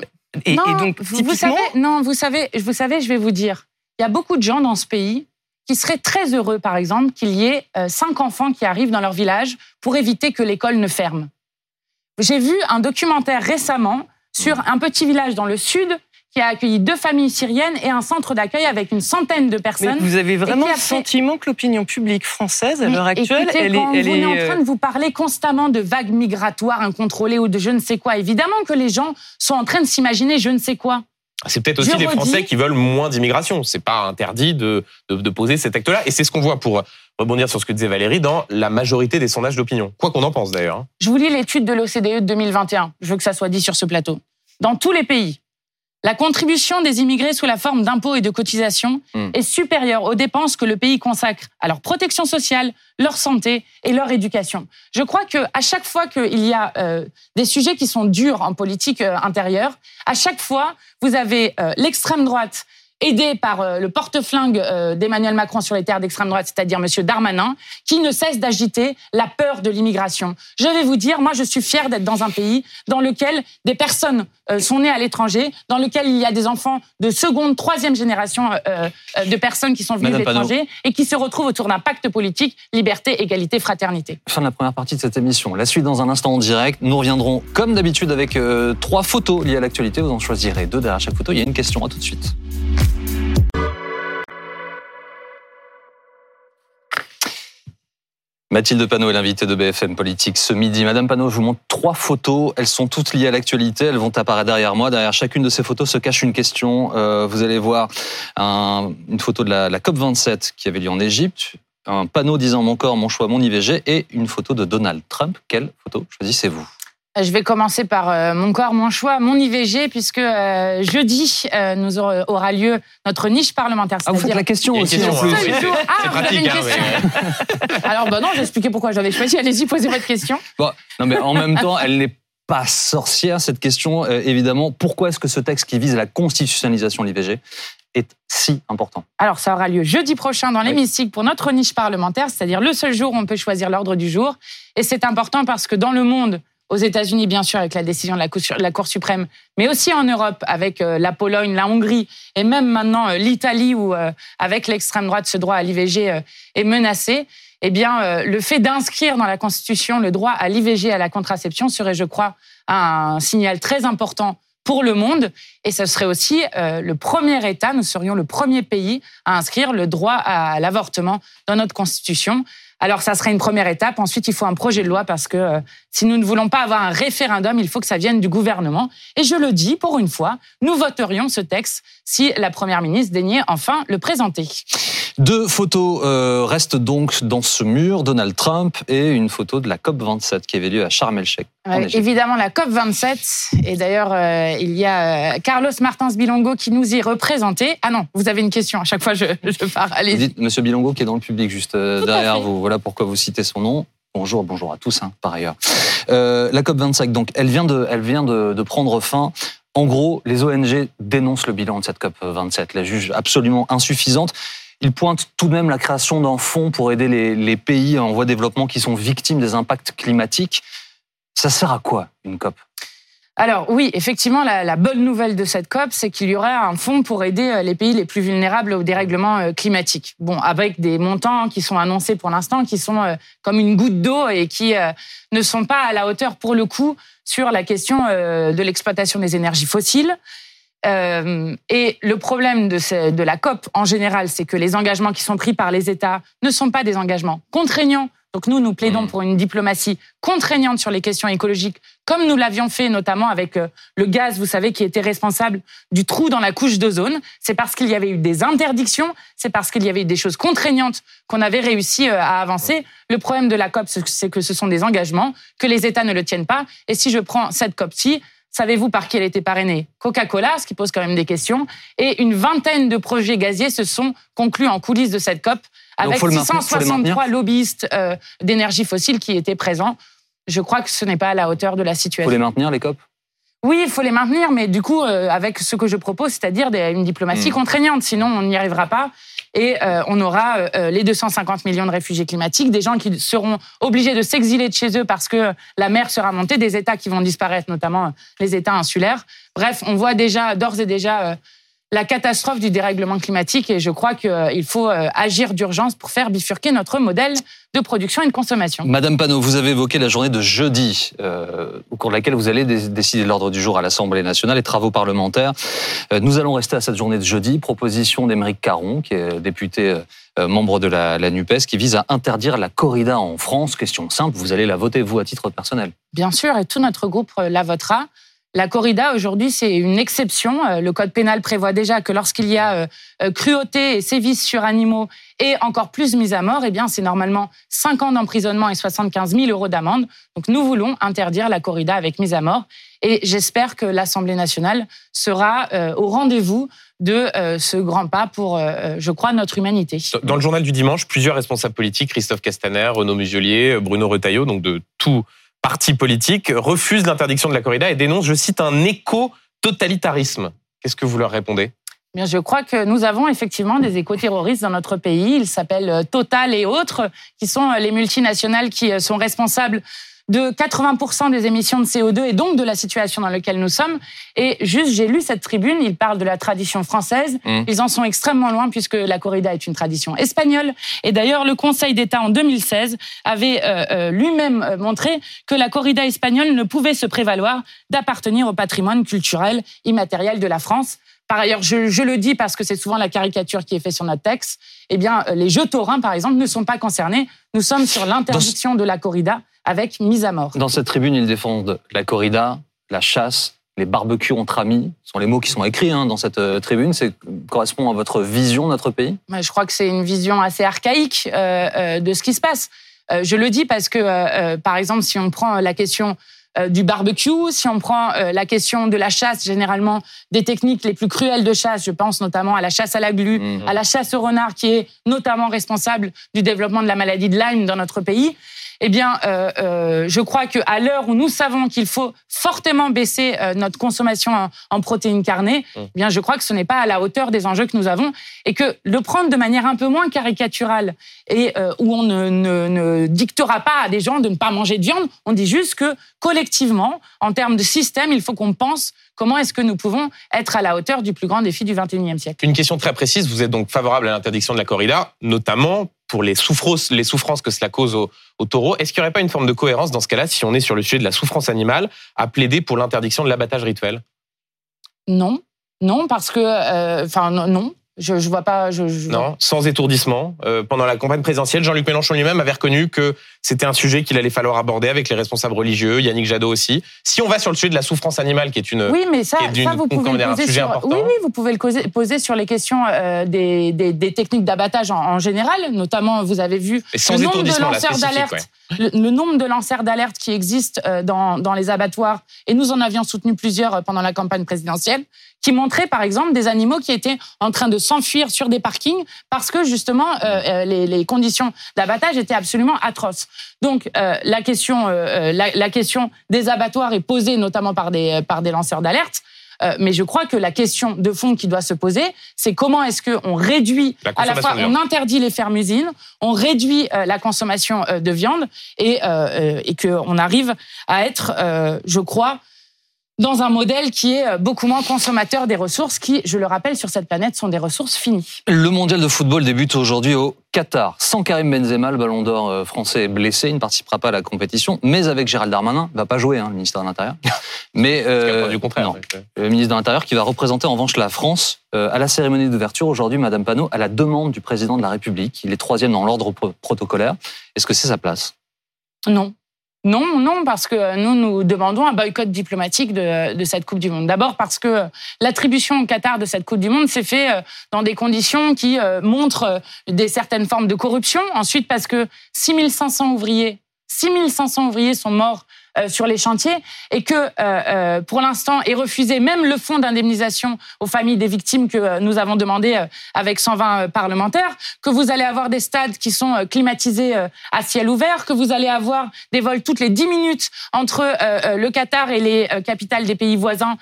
Et, donc, vous, typiquement, vous savez, non, vous savez, vous savez, je vais vous dire, il y a beaucoup de gens dans ce pays qui seraient très heureux, par exemple, qu'il y ait euh, cinq enfants qui arrivent dans leur village pour éviter que l'école ne ferme. J'ai vu un documentaire récemment sur un petit village dans le sud qui a accueilli deux familles syriennes et un centre d'accueil avec une centaine de mais personnes. vous avez vraiment le fait- sentiment que l'opinion publique française, à l'heure actuelle, écoutez, elle est, elle on est, est en euh, train de vous parler constamment de vagues migratoires incontrôlées ou de je ne sais quoi, évidemment que les gens sont en train de s'imaginer je ne sais quoi. C'est peut-être aussi Je les redis- Français qui veulent moins d'immigration. C'est pas interdit de, de, de poser cet acte-là. Et c'est ce qu'on voit pour rebondir sur ce que disait Valérie dans la majorité des sondages d'opinion. Quoi qu'on en pense d'ailleurs. hein. Je vous lis l'étude de l'OCDE de 2021. Je veux que ça soit dit sur ce plateau. Dans tous les pays, la contribution des immigrés sous la forme d'impôts et de cotisations Hmm. est supérieure aux dépenses que le pays consacre à leur protection sociale, leur santé et leur éducation. Je crois que à chaque fois qu'il y a euh, des sujets qui sont durs en politique euh, intérieure, à chaque fois vous avez euh, l'extrême droite aidée par euh, le porte-flingue euh, d'Emmanuel Macron sur les terres d'extrême droite, c'est-à-dire Monsieur Darmanin, qui ne cesse d'agiter la peur de l'immigration. Je vais vous dire, moi, je suis fière d'être dans un pays dans lequel des personnes euh, sont nées à l'étranger, dans lequel il y a des enfants de seconde, troisième génération de personnes qui sont venues de Madame Panot. l'étranger et qui se retrouvent autour d'un pacte politique, liberté, égalité, fraternité. Fin de la première partie de cette émission. La suite dans un instant en direct. Nous reviendrons comme d'habitude avec euh, trois photos liées à l'actualité. Vous en choisirez deux derrière chaque photo. Il y a une question. À tout de suite. Mathilde Panot est l'invitée de BFM Politique ce midi. Madame Panot, je vous montre trois photos. Elles sont toutes liées à l'actualité. Elles vont apparaître derrière moi. Derrière chacune de ces photos se cache une question. Euh, vous allez voir un- une photo de la, la COP27 qui avait lieu en Égypte, un panneau disant mon corps, mon choix, mon IVG et une photo de Donald Trump. Quelle photo choisissez-vous? Je vais commencer par euh, mon corps, mon choix, mon IVG, puisque euh, jeudi euh, nous aura, aura lieu notre niche parlementaire. Ah, vous faites la question Il y a une aussi question, en plus. Ah, vous avez pratique, une hein, question. Alors, bah non, j'ai expliqué pourquoi j'avais choisi. Allez-y, posez votre question. Bon, non, mais en même temps, elle n'est pas sorcière, cette question. Euh, évidemment, pourquoi est-ce que ce texte qui vise la constitutionnalisation de l'IVG est si important? Alors, ça aura lieu jeudi prochain dans l'hémicycle pour notre niche parlementaire, c'est-à-dire le seul jour où on peut choisir l'ordre du jour. Et c'est important parce que dans le monde, aux États-Unis, bien sûr, avec la décision de la Cour, suprême, mais aussi en Europe, avec euh, la Pologne, la Hongrie, et même maintenant euh, l'Italie, où euh, avec l'extrême droite, ce droit à l'IVG est menacé. Eh bien, le fait d'inscrire dans la Constitution le droit à l'IVG à la contraception serait, je crois, un signal très important pour le monde. Et ce serait aussi euh, le premier État, nous serions le premier pays à inscrire le droit à l'avortement dans notre Constitution. Alors, ça serait une première étape. Ensuite, il faut un projet de loi parce que euh, si nous ne voulons pas avoir un référendum, il faut que ça vienne du gouvernement. Et je le dis, pour une fois, nous voterions ce texte si la Première ministre daignait enfin le présenter. Deux photos euh, restent donc dans ce mur, Donald Trump et une photo de la COP27 qui avait lieu à Sharm el-Sheikh. évidemment, la COP27. Et d'ailleurs, euh, il y a Carlos Martins Bilongo qui nous y représentait. Ah non, vous avez une question. À chaque fois, je, je pars. Allez. Vous dites Monsieur Bilongo qui est dans le public juste derrière vous. Voilà pourquoi vous citez son nom. Bonjour, bonjour à tous, hein, par ailleurs. Euh, la COP25, donc, elle vient, de, elle vient de, de, prendre fin. En gros, les ONG dénoncent le bilan de cette COP27, la jugent absolument insuffisante. Ils pointent tout de même la création d'un fonds pour aider les, pays en voie de développement qui sont victimes des impacts climatiques. Ça sert à quoi, une COP? Alors oui, effectivement, la, bonne nouvelle de cette COP, c'est qu'il y aurait un fonds pour aider euh, les pays les plus vulnérables au dérèglement euh, climatique. Bon, avec des montants qui sont annoncés pour l'instant, qui sont euh, comme une goutte d'eau et qui ne sont pas à la hauteur pour le coup sur la question de l'exploitation des énergies fossiles. Et le problème de, de la COP en général, c'est que les engagements qui sont pris par les États ne sont pas des engagements contraignants donc nous, nous plaidons mmh. pour une diplomatie contraignante sur les questions écologiques, comme nous l'avions fait notamment avec euh, le gaz, vous savez, qui était responsable du trou dans la couche d'ozone. C'est parce qu'il y avait eu des interdictions, c'est parce qu'il y avait eu des choses contraignantes qu'on avait réussi euh, à avancer. Le problème de la COP, c'est que ce sont des engagements, que les États ne le tiennent pas. Et si je prends cette COP-ci, Savez-vous par qui elle était parrainée? Coca-Cola, ce qui pose quand même des questions. Et une vingtaine de projets gaziers se sont conclus en coulisses de cette COP avec 663 lobbyistes euh, d'énergie fossile qui étaient présents. Je crois que ce n'est pas à la hauteur de la situation. Il faut les maintenir, les COP? Oui, il faut les maintenir, mais du coup, euh, avec ce que je propose, c'est-à-dire une diplomatie hmm. contraignante, sinon on n'y arrivera pas. Et euh, on aura les 250 millions de réfugiés climatiques, des gens qui seront obligés de s'exiler de chez eux parce que la mer sera montée, des États qui vont disparaître, notamment les États insulaires. Bref, on voit déjà, d'ores et déjà, la catastrophe du dérèglement climatique et je crois qu'il faut euh, agir d'urgence pour faire bifurquer notre modèle de production et de consommation. Madame Panot, vous avez évoqué la journée de jeudi, euh, au cours de laquelle vous allez décider de l'ordre du jour à l'Assemblée nationale, les travaux parlementaires. Euh, nous allons rester à cette journée de jeudi. Proposition d'Émeric Caron, qui est député membre de la, la, NUPES, qui vise à interdire la corrida en France. Question simple, vous allez la voter, vous, à titre personnel? Bien sûr, et tout notre groupe la votera. La corrida, aujourd'hui, c'est une exception. Euh, le code pénal prévoit déjà que lorsqu'il y a euh, euh, cruauté et sévices sur animaux et encore plus mise à mort, eh bien, c'est normalement 5 ans d'emprisonnement et 75 000 euros d'amende. Donc, nous voulons interdire la corrida avec mise à mort. Et j'espère que l'Assemblée nationale sera au rendez-vous de ce grand pas pour, je crois, notre humanité. Dans le journal du dimanche, plusieurs responsables politiques, Christophe Castaner, Renaud Muselier, Bruno Retailleau, donc de tout parti politique refuse l'interdiction de la corrida et dénonce, je cite, un éco-totalitarisme. Qu'est-ce que vous leur répondez? Bien, je crois que nous avons effectivement des éco-terroristes dans notre pays. Ils s'appellent euh, Total et autres, qui sont euh, les multinationales qui euh, sont responsables de 80% des émissions de CO2 et donc de la situation dans laquelle nous sommes. Et juste, j'ai lu cette tribune, ils parlent de la tradition française. Mmh. Ils en sont extrêmement loin puisque la corrida est une tradition espagnole. Et d'ailleurs, le Conseil d'État en 2016 avait euh, euh, lui-même euh, montré que la corrida espagnole ne pouvait se prévaloir d'appartenir au patrimoine culturel immatériel de la France. Par ailleurs, je, je, le dis parce que c'est souvent la caricature qui est faite sur notre texte. Eh bien, les jeux taurins, par exemple, ne sont pas concernés. Nous sommes sur l'interdiction de la corrida avec mise à mort. Dans cette tribune, ils défendent la corrida, la chasse, les barbecues entre amis. Ce sont les mots qui sont écrits hein, dans cette euh, tribune. Ça correspond à votre vision de notre pays? Je crois que c'est une vision assez archaïque euh, euh, de ce qui se passe. je le dis parce que, par exemple, si on prend la question du barbecue, si on prend la question de la chasse, généralement des techniques les plus cruelles de chasse, je pense notamment à la chasse à la glu, mmh. à la chasse au renard, qui est notamment responsable du développement de la maladie de Lyme dans notre pays eh bien, euh, euh, je crois qu'à l'heure où nous savons qu'il faut fortement baisser euh, notre consommation en, protéines carnées, mmh. eh bien, je crois que ce n'est pas à la hauteur des enjeux que nous avons et que le prendre de manière un peu moins caricaturale et où on ne, ne, ne, dictera pas à des gens de ne pas manger de viande, on dit juste que collectivement, en termes de système, il faut qu'on pense comment est-ce que nous pouvons être à la hauteur du plus grand défi du 21e siècle. Une question très précise, vous êtes donc favorable à l'interdiction de la corrida, notamment pour les souffrances, les souffrances que cela cause aux, taureaux. Est-ce qu'il n'y aurait pas une forme de cohérence dans ce cas-là, si on est sur le sujet de la souffrance animale, à plaider pour l'interdiction de l'abattage rituel? Non, non, parce que, enfin, non. Je, je vois pas. Je, je non, sans étourdissement. Euh, pendant la campagne présidentielle, Jean-Luc Mélenchon lui-même avait reconnu que c'était un sujet qu'il allait falloir aborder avec les responsables religieux, Yannick Jadot aussi. Si on va sur le sujet de la souffrance animale, qui est une, oui, mais ça, ça vous pouvez le poser sur, oui, oui, vous pouvez le poser sur les questions euh, des, des, des, techniques d'abattage en, en, général, notamment vous avez vu le nombre de lanceurs d'alerte, le, nombre de lanceurs d'alerte qui existent euh, dans, dans les abattoirs, et nous en avions soutenu plusieurs euh, pendant la campagne présidentielle qui montraient par exemple des animaux qui étaient en train de s'enfuir sur des parkings parce que justement euh les, les, conditions d'abattage étaient absolument atroces. Donc euh, la question, euh, la, la, question des abattoirs est posée notamment par des par des lanceurs d'alerte. Euh, mais je crois que la question de fond qui doit se poser, c'est comment est-ce qu'on réduit à la fois, on interdit les fermes-usines, on réduit la consommation de viande et, et qu'on arrive à être, je crois, dans un modèle qui est euh, beaucoup moins consommateur des ressources qui, je le rappelle, sur cette planète sont des ressources finies. Le mondial de football débute aujourd'hui au Qatar. Sans Karim Benzema, le ballon d'or euh, français est blessé, il ne participera pas à la compétition, mais avec Gérald Darmanin, il va pas jouer, hein, le ministre de l'Intérieur. Mais euh, du contraire, le ministre de l'Intérieur qui va représenter en revanche la France euh, à la cérémonie d'ouverture aujourd'hui, Madame Panot, à la demande du président de la République. Il est troisième dans l'ordre protocolaire. Est-ce que c'est sa place? Non. Non, non, parce que nous, nous demandons un boycott diplomatique de, cette Coupe du Monde. D'abord parce que l'attribution au Qatar de cette Coupe du Monde s'est fait euh, dans des conditions qui euh, montrent euh, des certaines formes de corruption. Ensuite, parce que 6500 ouvriers, 6500 ouvriers sont morts sur les chantiers et que, euh, euh, pour l'instant, est refusé même le fonds d'indemnisation aux familles des victimes que nous avons demandé avec 120 parlementaires, que vous allez avoir des stades qui sont climatisés à ciel ouvert, que vous allez avoir des vols toutes les 10 minutes entre le Qatar et les capitales des pays voisins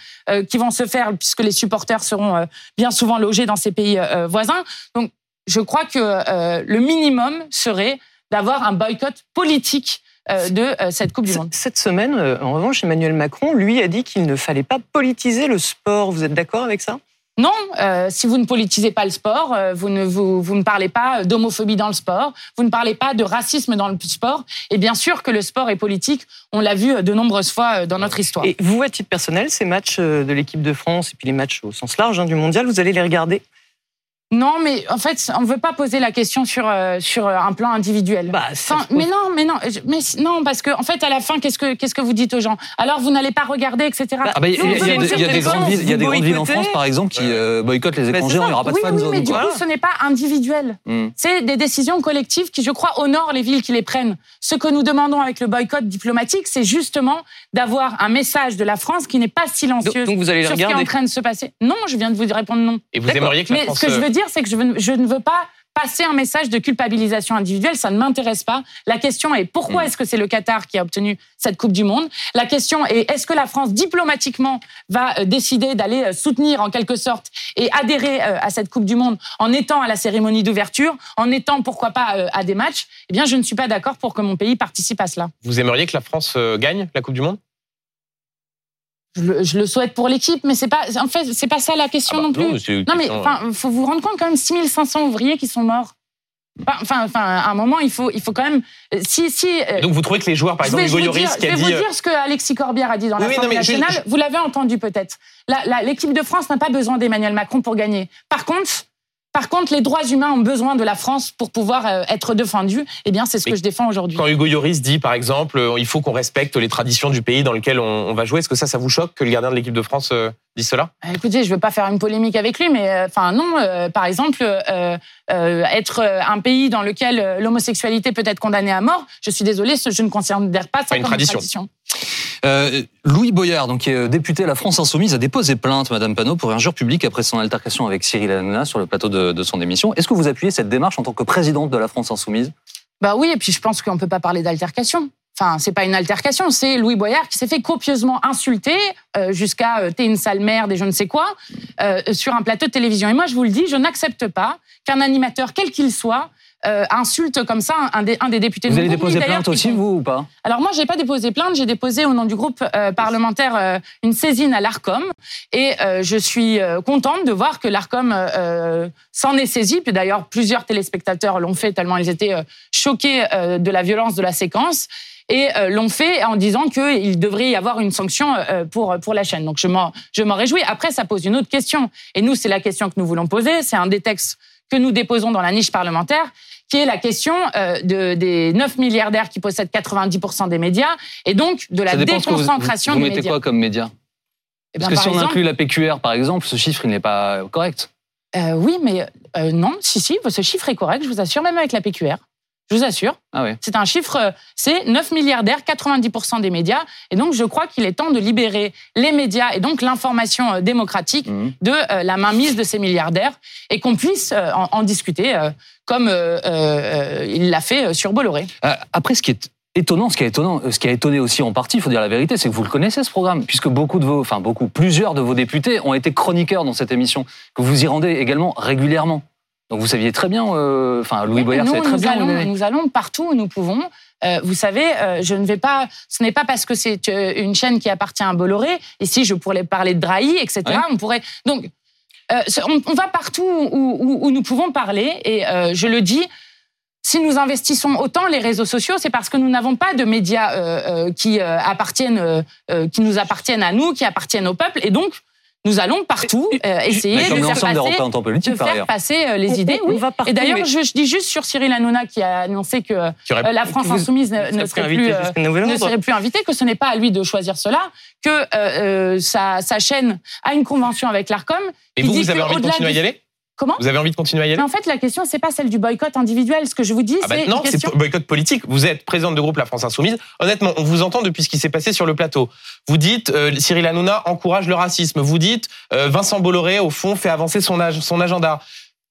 qui vont se faire puisque les supporters seront bien souvent logés dans ces pays voisins. Donc, je crois que le minimum serait d'avoir un boycott politique euh, de euh, cette Coupe du Monde. Cette semaine, euh, en revanche, Emmanuel Macron, lui, a dit qu'il ne fallait pas politiser le sport. Vous êtes d'accord avec ça? Non, euh, si vous ne politisez pas le sport, vous, ne, vous, vous ne parlez pas d'homophobie dans le sport, vous ne parlez pas de racisme dans le sport. Et bien sûr que le sport est politique, on l'a vu de nombreuses fois dans notre histoire. Et vous, à titre personnel, ces matchs de l'équipe de France et puis les matchs au sens large hein, du mondial, vous allez les regarder? Non, mais en fait, on ne veut pas poser la question sur euh, sur un plan individuel. Bah, mais non, mais non, mais non, parce que en fait, à la fin, qu'est-ce que qu'est-ce que vous dites aux gens? Alors, vous n'allez pas regarder, etc. Bah, ah bah, il y, a des grandes villes, il y a des grandes villes en France, par exemple, qui euh, boycottent les étrangers. Il n'y aura pas de fans. Oui, mais du coup, ce n'est pas individuel. Hmm. C'est des décisions collectives qui, je crois, honorent les villes qui les prennent. Ce que nous demandons avec le boycott diplomatique, c'est justement d'avoir un message de la France qui n'est pas silencieuse donc, vous allez sur ce qui est en train de se passer. Non, je viens de vous répondre non. Et vous aimeriez que la France... ce que je veux c'est je, ne veux pas passer un message de culpabilisation individuelle, ça ne m'intéresse pas. La question est pourquoi mm. est-ce que c'est le Qatar qui a obtenu cette Coupe du Monde? La question est est-ce que la France diplomatiquement va euh, décider d'aller euh, soutenir en quelque sorte et adhérer euh, à cette Coupe du Monde en étant à la cérémonie d'ouverture, en étant pourquoi pas à des matchs? Eh bien, je ne suis pas d'accord pour que mon pays participe à cela. Vous aimeriez que la France gagne la Coupe du Monde? Je le, souhaite pour l'équipe, mais c'est pas, en fait, c'est pas ça la question ah bah non plus. Non, mais enfin, faut vous rendre compte quand même, 6500 ouvriers qui sont morts. Enfin, enfin, à un moment, il faut, il faut quand même. Si, si. Euh, Donc, vous trouvez que les joueurs, par exemple, Hugo Lloris, qui a dit. Je vais vous dire ce que Alexis Corbière a dit dans la oui, nationale. Vous l'avez entendu peut-être. L'équipe de France n'a pas besoin d'Emmanuel Macron pour gagner. Par contre, par contre, les droits humains ont besoin de la France pour pouvoir euh, être défendus. Eh bien, c'est ce que je défends aujourd'hui. Quand Hugo Lloris dit, par exemple, euh, il faut qu'on respecte les traditions du pays dans lequel on, va jouer, est-ce que ça, ça vous choque que le gardien de l'équipe de France euh, dise cela? Écoutez, je ne veux pas faire une polémique avec lui, mais enfin non. par exemple, être un pays dans lequel l'homosexualité peut être condamnée à mort, je suis désolée, je ne considère pas ça comme une tradition. Euh, Louis Boyard, donc, est député à la France Insoumise, a déposé plainte, Madame Panot, pour injure publique après son altercation avec Cyril Hanouna sur le plateau de, son émission. Est-ce que vous appuyez cette démarche en tant que présidente de la France Insoumise? Bah oui, et puis je pense qu'on ne peut pas parler d'altercation. Enfin, c'est pas une altercation, c'est Louis Boyard qui s'est fait copieusement insulter euh, jusqu'à euh, t'es une sale merde et je ne sais quoi euh, sur un plateau de télévision. Et moi, je vous le dis, je n'accepte pas qu'un animateur, quel qu'il soit, euh, insulte comme ça un des, un des députés. Vous allez déposer plainte aussi, vous, ou pas? Alors moi, j'ai pas déposé plainte. J'ai déposé au nom du groupe euh, parlementaire euh, une saisine à l'Arcom, et je suis contente de voir que l'Arcom s'en est saisi. Puis d'ailleurs, plusieurs téléspectateurs l'ont fait tellement ils étaient choqués de la violence de la séquence. et l'ont fait en disant qu'il devrait y avoir une sanction pour, pour la chaîne. Donc je m'en, je m'en réjouis. Après, ça pose une autre question. Et nous, c'est la question que nous voulons poser. C'est un des textes que nous déposons dans la niche parlementaire, qui est la question euh, de, des 9 milliardaires qui possèdent 90% des médias, et donc de la vous- déconcentration vous, vous des mettez médias. quoi comme média Eh Parce bien, que si on inclut la PQR, par exemple, ce chiffre, il n'est pas correct. euh, oui, mais euh, non, si, si, ce chiffre est correct, je vous assure, même avec la PQR. Je vous assure. Ah oui. C'est un chiffre, c'est 9 milliardaires, 90% des médias. Et donc, je crois qu'il est temps de libérer les médias et donc l'information démocratique Mhm. de euh, la mainmise de ces milliardaires et qu'on puisse en, en discuter comme euh, euh, il l'a fait euh, sur Bolloré. Après, ce qui est étonnant, ce qui est étonnant, ce qui a étonné aussi en partie, il faut dire la vérité, c'est que vous le connaissez ce programme, puisque beaucoup de vos, enfin beaucoup, plusieurs de vos députés ont été chroniqueurs dans cette émission, que vous y rendez également régulièrement. Donc vous saviez très bien, euh, enfin Louis Boyard nous, savait très nous bien. allons, nous allons partout où nous pouvons. Euh, vous savez, euh, je ne vais pas. Ce n'est pas parce que c'est une chaîne qui appartient à Bolloré. Ici, je pourrais parler de Drahi, etc. Ouais. On pourrait donc. Euh, on, va partout où, nous pouvons parler et euh, je le dis. Si nous investissons autant les réseaux sociaux, c'est parce que nous n'avons pas de médias euh, qui appartiennent, qui nous appartiennent à nous, qui appartiennent au peuple, et donc nous allons partout euh, essayer de faire passer, de faire euh, les On- idées. on oui. va partout, Et d'ailleurs, mais- je, je dis juste sur Cyril Hanouna qui a annoncé que euh, la France Vous- insoumise ne, serait plus, euh, ne serait invitée, que ce n'est pas à lui de choisir cela, que euh, euh, sa, sa chaîne a une convention avec l'Arcom. Et vous, vous avez envie de continuer à y aller? Comment Vous avez envie de continuer à y aller Mais en fait, la question, c'est pas celle du boycott individuel. Ce que je vous dis, Ah bah c'est non, c'est boycott politique. Vous êtes présidente de groupe La France Insoumise. Honnêtement, on vous entend depuis ce qui s'est passé sur le plateau. Vous dites euh, Cyril Hanouna encourage le racisme. Vous dites euh, Vincent Bolloré, au fond, fait avancer son, ag- son agenda.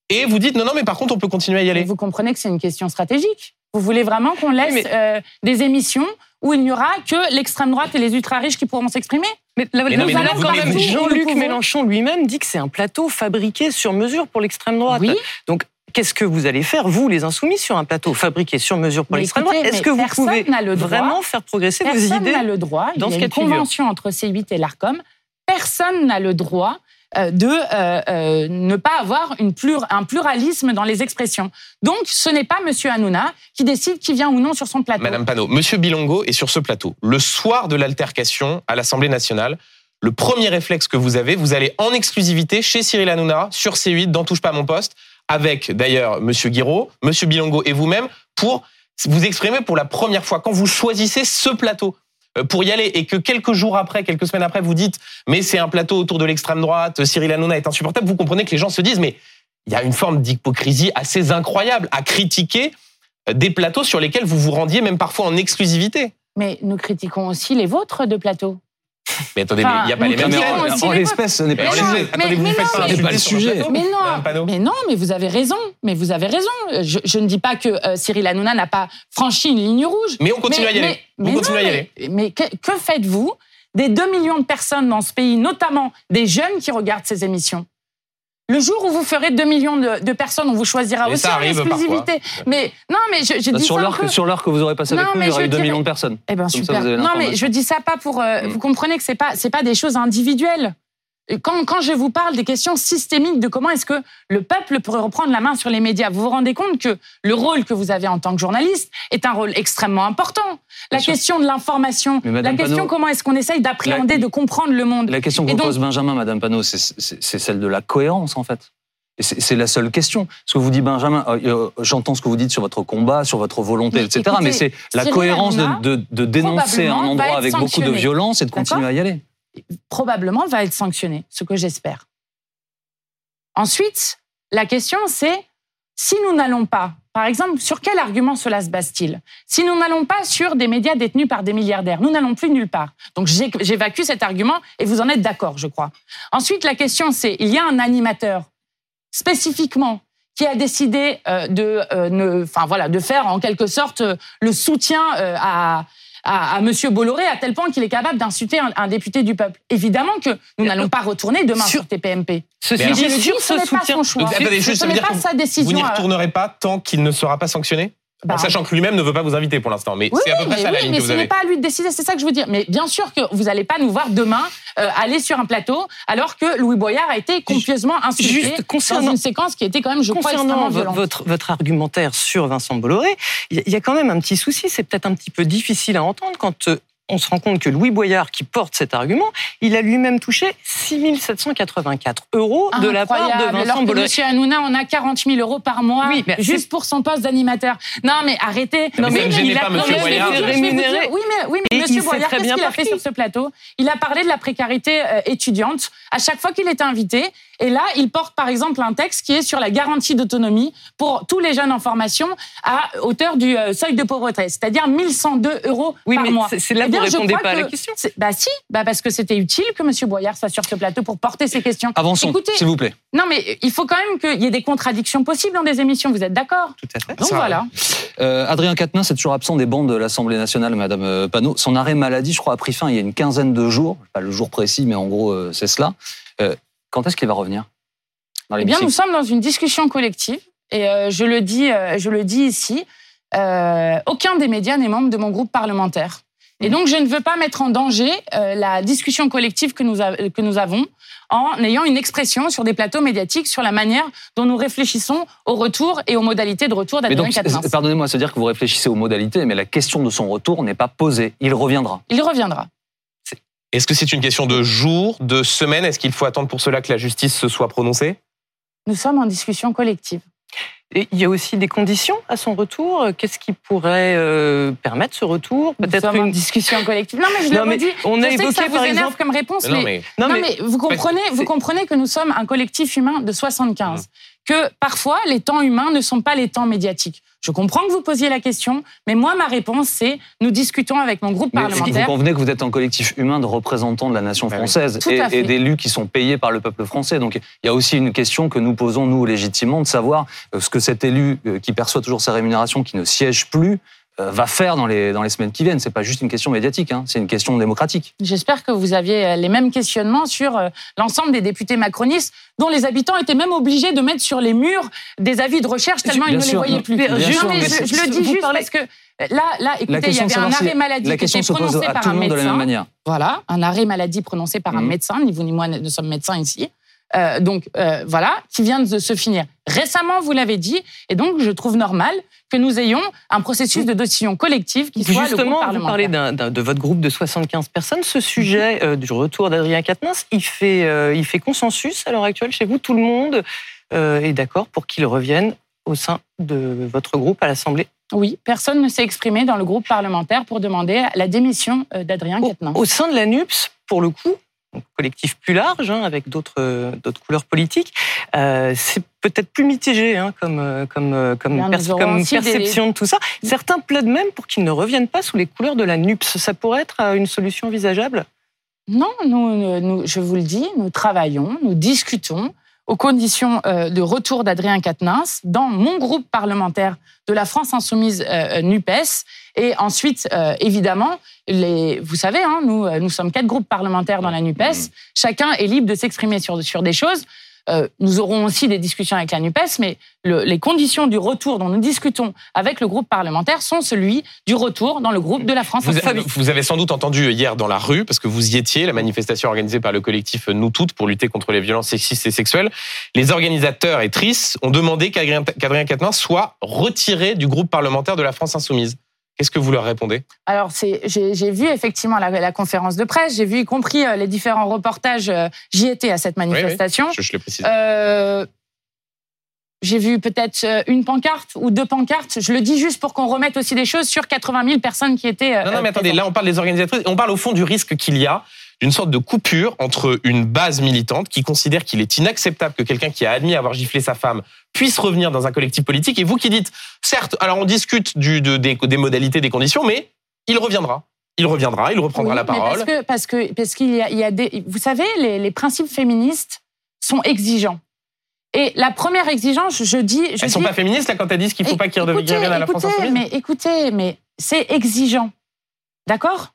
Et vous dites non, non, mais par contre, on peut continuer à y aller. vous comprenez que c'est une question stratégique. Vous voulez vraiment qu'on laisse mais- euh, des émissions où il n'y aura que l'extrême droite et les ultra-riches qui pourrons s'exprimer Mais, la- Mais non, mais vous- Jean-Luc Mélenchon lui-même dit que c'est un plateau fabriqué sur mesure pour l'extrême droite. Oui. Donc, qu'est-ce que vous allez faire, vous, les insoumis, sur un plateau fabriqué sur mesure pour l'extrême droite? Est-ce que vous personne pouvez le droit- vraiment faire progresser vos Personne idées n'a le droit. dans il y a une convention entre C8 et l'Arcom. Personne n'a le droit de euh, euh, ne pas avoir un pluralisme dans les expressions. Donc, ce n'est pas Monsieur Hanouna qui décide qui vient ou non sur son plateau. Madame Panot, Monsieur Bilongo est sur ce plateau. Le soir de l'altercation à l'Assemblée nationale, le premier réflexe que vous avez, vous allez en exclusivité chez Cyril Hanouna sur C8 dans Touche pas mon poste, avec d'ailleurs Monsieur Guiraud, Monsieur Bilongo et vous-même pour vous exprimer pour la première fois quand vous choisissez ce plateau euh, pour y aller et que quelques jours après, quelques semaines après, vous dites mais c'est un plateau autour de l'extrême droite, Cyril Hanouna est insupportable, vous comprenez que les gens se disent mais il y a une forme d'hypocrisie assez incroyable à critiquer euh, des plateaux sur lesquels vous vous rendiez même parfois en exclusivité. Mais nous critiquons aussi les vôtres de plateau. Mais attendez, il n'y a pas les mêmes chaînes. en, en les l'espèce, ce n'est pas l'espèce, mais- attendez, vous faites non, pas le sujet. Mais non, mais non, mais vous avez raison. Mais vous avez raison. Je, je ne dis pas que euh, Cyril Hanouna n'a pas franchi une ligne rouge. Mais on continue à y aller. Vous mais continuez non, à y aller. Mais, mais que, que faites-vous des 2 millions de personnes dans ce pays, notamment des jeunes qui regardent ces émissions? Le jour où vous ferez 2 millions de, de personnes, on vous choisira Mais aussi ça en exclusivité. Mais non, mais je, je dis sur l'heure que, sur l'heure que vous aurez passé Non, avec nous, il y aurait je eu 2 dirais- millions de personnes. Eh ben Comme super. non mais je dis ça pas pour. euh, Mm. Vous comprenez que c'est pas c'est pas des choses individuelles. Quand, quand je vous parle des questions systémiques de comment est-ce que le peuple pourrait reprendre la main sur les médias, vous vous rendez compte que le rôle que vous avez en tant que journaliste est un rôle extrêmement important. La Bien sûr. question de l'information, la question comment est-ce qu'on essaye d'appréhender, La- de comprendre le monde. La question que Et vous donc- pose Benjamin, Madame Panot, c'est- c'est c'est celle de la cohérence, en fait. Et C'est c'est la seule question. Ce que vous dit Benjamin, euh, euh, j'entends ce que vous dites sur votre combat, sur votre volonté, Mais etc. écoutez, mais c'est la Cyril cohérence de, Hanouna, de- de dénoncer un endroit avec beaucoup de violence et de continuer à y aller. Probablement va être sanctionné, ce que j'espère. Ensuite, la question c'est si nous n'allons pas, par exemple, sur quel argument cela se base-t-il? Si nous n'allons pas sur des médias détenus par des milliardaires, nous n'allons plus nulle part. Donc j'évacue cet argument et vous en êtes d'accord, je crois. Ensuite, la question c'est il y a un animateur spécifiquement qui a décidé euh, de, euh, ne, voilà, de faire en quelque sorte euh, le soutien à, à, à Monsieur Bolloré à tel point qu'il est capable d'insulter un, un député du peuple. Évidemment que nous n'allons pas retourner demain Sur- sur, TPMP. Ceci dit, sur ce ce n'est pas soutien, son choix. Donc, attendez, juste, ce n'est pas sa Vous décision. n'y à- retournerez pas tant qu'il ne sera pas sanctionné? Bah, En sachant que lui-même ne veut pas vous inviter pour l'instant. Mais Oui, c'est à peu près mais, ça la ligne mais que ce vous n'est avez. pas à lui de décider, c'est ça que je veux dire. Mais bien sûr que vous n'allez pas nous voir demain euh, aller sur un plateau alors que Louis Boyard a été copieusement insulté concernant- dans une séquence qui était quand même, je crois, extrêmement violente. votre, votre argumentaire sur Vincent Bolloré, il y a- il y a quand même un petit souci. C'est peut-être un petit peu difficile à entendre quand euh, on se rend compte que Louis Boyard, qui porte cet argument, il a lui-même touché 6 784 euros de la part de. Vincent Bolloré. Monsieur Hanouna, on a 40 000 euros par mois Oui, mais juste pour son poste d'animateur. Non, mais arrêtez. Non, mais ça Oui, ne gênait il a- pas, non, Monsieur mais Boyard. dire, Rémunéré. dire- Oui, mais, oui, mais Monsieur Boyard, qu'est-ce bien qu'il a fait sur ce plateau? Il a parlé de la précarité euh, étudiante à chaque fois qu'il était invité. Et là, il porte par exemple un texte qui est sur la garantie d'autonomie pour tous les jeunes en formation à hauteur du euh, seuil de pauvreté, c'est-à-dire 1102 euros Oui, par mais mois. c'est- c'est là Eh bien, vous je répondez crois pas à la que question. c'est- Bah si, bah parce que c'était utile que Monsieur Boyard soit sur ce plateau pour porter ces questions. Avançons, Écoutez, s'il vous plaît. non, mais il faut quand même qu'il y ait des contradictions possibles dans des émissions. Vous êtes d'accord? Tout à fait. Donc Ça, voilà. Euh, Adrien Quatennens est toujours absent des bancs de l'Assemblée nationale, Madame euh, Panot. Son arrêt maladie, je crois, a pris fin il y a une quinzaine de jours. Pas le jour précis, mais en gros, c'est cela. Euh, quand est-ce qu'il va revenir dans Eh bien, nous sommes dans une discussion collective et euh, je le dis, euh, je le dis ici. euh, aucun des médias n'est membre de mon groupe parlementaire. Et donc, je ne veux pas mettre en danger euh, la discussion collective que nous, a- que nous avons en ayant une expression sur des plateaux médiatiques sur la manière dont nous réfléchissons au retour et aux modalités de retour d'Adrien Quatennens. pardonnez-moi, c'est-à-dire que vous réfléchissez aux modalités, mais la question de son retour n'est pas posée. Il reviendra. Il reviendra. Est-ce que c'est une question de jours, de semaines Est-ce qu'il faut attendre pour cela que la justice se soit prononcée? Nous sommes en discussion collective. Et il y a aussi des conditions à son retour? Qu'est-ce qui pourrait euh, permettre ce retour? Nous Peut-être sommes en une. discussion collective. Non, mais je Non, le mais on je a sais que évoqué, ça vous par énerve exemple- comme réponse, Non, mais mais Non, mais vous comprenez, vous comprenez que nous sommes un collectif humain de 75. Que parfois, les temps humains ne sont pas les temps médiatiques. Je comprends que vous posiez la question, mais moi, ma réponse, c'est nous discutons avec mon groupe Mais vous parlementaire. convenez que vous êtes un collectif humain de représentants de la nation Bah oui. française et, et d'élus qui sont payés par le peuple français? Donc il y a aussi une question que nous posons, nous, légitimement, de savoir euh, ce que cet élu euh, qui perçoit toujours sa rémunération, qui ne siège plus, va faire dans les, dans les semaines qui viennent. C'est pas juste une question médiatique, hein, c'est une question démocratique. J'espère que vous aviez euh, les mêmes questionnements sur euh, l'ensemble des députés macronistes, dont les habitants étaient même obligés de mettre sur les murs des avis de recherche tellement Bien ils ne les voyaient plus. bien sûr, mais je, le dis juste parlez- parce que euh, là, là, écoutez, il y avait un arrêt maladie La qui était prononcé à par tout un monde de la même médecin. manière. Voilà, un arrêt maladie prononcé par un Mhm. médecin, ni vous ni moi ne sommes médecins ici. Euh, donc euh, voilà, qui vient de se finir récemment, vous l'avez dit, et donc je trouve normal que nous ayons un processus de décision collective qui soit le groupe Justement, vous parlementaire. parlez de votre groupe de 75 personnes. Ce sujet euh, du retour d'Adrien Quatennens, il fait, il fait consensus à l'heure actuelle chez vous. Tout le monde est d'accord pour qu'il revienne au sein de votre groupe à l'Assemblée. Oui, personne ne s'est exprimé dans le groupe parlementaire pour demander la démission d'Adrien Au, Quatennens. au sein de la NUPS, pour le coup, collectif plus large, hein, avec d'autres euh, d'autres couleurs politiques, euh, c'est peut-être plus mitigé hein, comme, euh, comme, comme, Bien, nous perce- aurons comme aussi des- perception de tout ça. Certains plaident même pour qu'ils ne reviennent pas sous les couleurs de la NUPS. Ça pourrait être une solution envisageable? Non, nous, nous- je vous le dis, nous travaillons, nous discutons aux conditions euh, de retour d'Adrien Quatennens dans mon groupe parlementaire de la France insoumise euh, NUPES. Et ensuite, euh, évidemment, les, vous savez, hein, nous, euh, nous sommes quatre groupes parlementaires dans la NUPES. Chacun est libre de s'exprimer sur, sur des choses. Euh, nous aurons aussi des discussions avec la NUPES, mais le- les conditions du retour dont nous discutons avec le groupe parlementaire sont celui du retour dans le groupe de la France Vous, insoumise. vous avez sans doute entendu hier dans la rue, parce que vous y étiez, la manifestation organisée par le collectif Nous Toutes pour lutter contre les violences sexistes et sexuelles. Les organisateurs et tristes ont demandé qu'Adrien Quatennens soit retiré du groupe parlementaire de la France Insoumise. Qu'est-ce que vous leur répondez? Alors, c'est- j'ai vu effectivement la, la conférence de presse, j'ai vu y compris euh, les différents reportages. euh, J'y étais à cette manifestation. Je, je le précise. Euh, j'ai vu peut-être euh, une pancarte ou deux pancartes. Je le dis juste pour qu'on remette aussi des choses sur 80 000 personnes qui étaient. Non, non, mais attendez, là, on parle des organisatrices. On parle au fond du risque qu'il y a d'une sorte de coupure entre une base militante qui considère qu'il est inacceptable que quelqu'un qui a admis avoir giflé sa femme puisse revenir dans un collectif politique et vous qui dites, certes, alors on discute du, de- des, des modalités, des conditions, mais il reviendra. Il reviendra, il reprendra Oui, la mais parole. Parce que parce que parce qu'il y a, il y a des. Vous savez, les, les principes féministes sont exigeants. Et la première exigence, je dis, je Elles sont dis- pas féministes là quand elles disent qu'il faut pas qu'il Écoutez, revienne à la France insoumise mais écoutez, mais c'est exigeant, d'accord?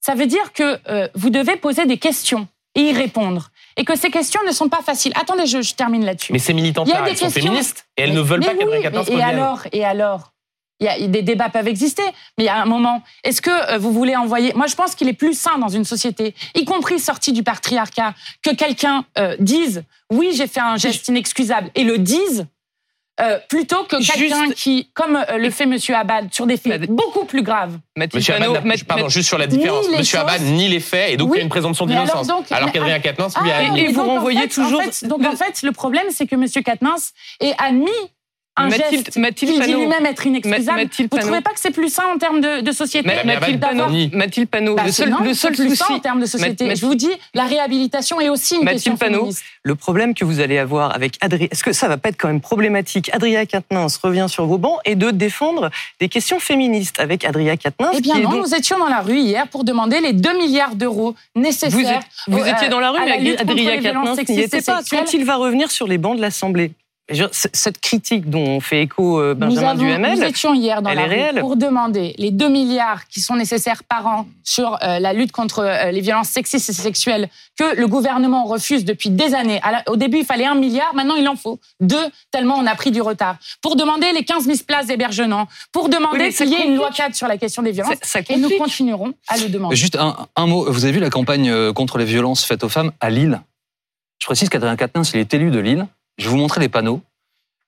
Ça veut dire que euh, vous devez poser des questions et y répondre, et que ces questions ne sont pas faciles. Attendez, je, je termine là-dessus. Mais ces militantes elles sont féministes et elles Mais- ne veulent pas oui, Quatennens mais- Et alors Et alors? Il y a, des débats peuvent exister, mais il y a un moment. Est-ce que euh, vous voulez envoyer Moi, je pense qu'il est plus sain dans une société, y compris sorti du patriarcat, que quelqu'un euh, dise oui, j'ai fait un geste inexcusable et le dise euh, plutôt que quelqu'un qui, comme euh, le fait Monsieur Abad, sur des faits beaucoup plus graves. Monsieur Abad, pardon, juste sur la différence. Monsieur Abad nie les faits et donc il y a une présomption d'innocence. Alors, qu'Adrien Quatennens lui a... Ah, et, vous renvoyez toujours... donc en fait, le problème, c'est que Monsieur Quatennens est admis un Mathilde, geste Mathilde dit lui-même être inexcusable. Mathilde Vous ne trouvez pas que c'est plus sain en termes de, de société Mathilde Panot. Mathilde Panot. Bah, le seul, le seul plus sain en termes de société. Je vous dis, la réhabilitation est aussi une Mathilde question Panot, féministe. Le problème que vous allez avoir avec Adrien, est-ce que ça va pas être quand même problématique Adrien Quatennens revient sur vos bancs et de défendre des questions féministes avec Adrien Quatennens. Eh bien non, nous étions dans la rue hier pour demander les 2 milliards d'euros nécessaires. Vous, vous étiez dans la rue, mais Adrien Quatennens n'y était pas. Quand il va revenir sur les bancs de l'Assemblée cette critique dont fait écho euh, Benjamin nous Duhamel, nous étions hier dans la rue pour demander les 2 milliards qui sont nécessaires par an sur euh, la lutte contre euh, les violences sexistes et sexuelles que le gouvernement refuse depuis des années. Au début, il fallait un milliard, maintenant il en faut deux, tellement on a pris du retard. Pour demander les 15 000 places d'hébergement, pour demander qu'il y ait une loi cadre sur la question des violences, et nous continuerons à le demander. Juste un, un, mot, vous avez vu la campagne contre les violences faites aux femmes à Lille? Je précise qu'Adrien Quatennens, il est élu de Lille. Je vais vous montrer les panneaux.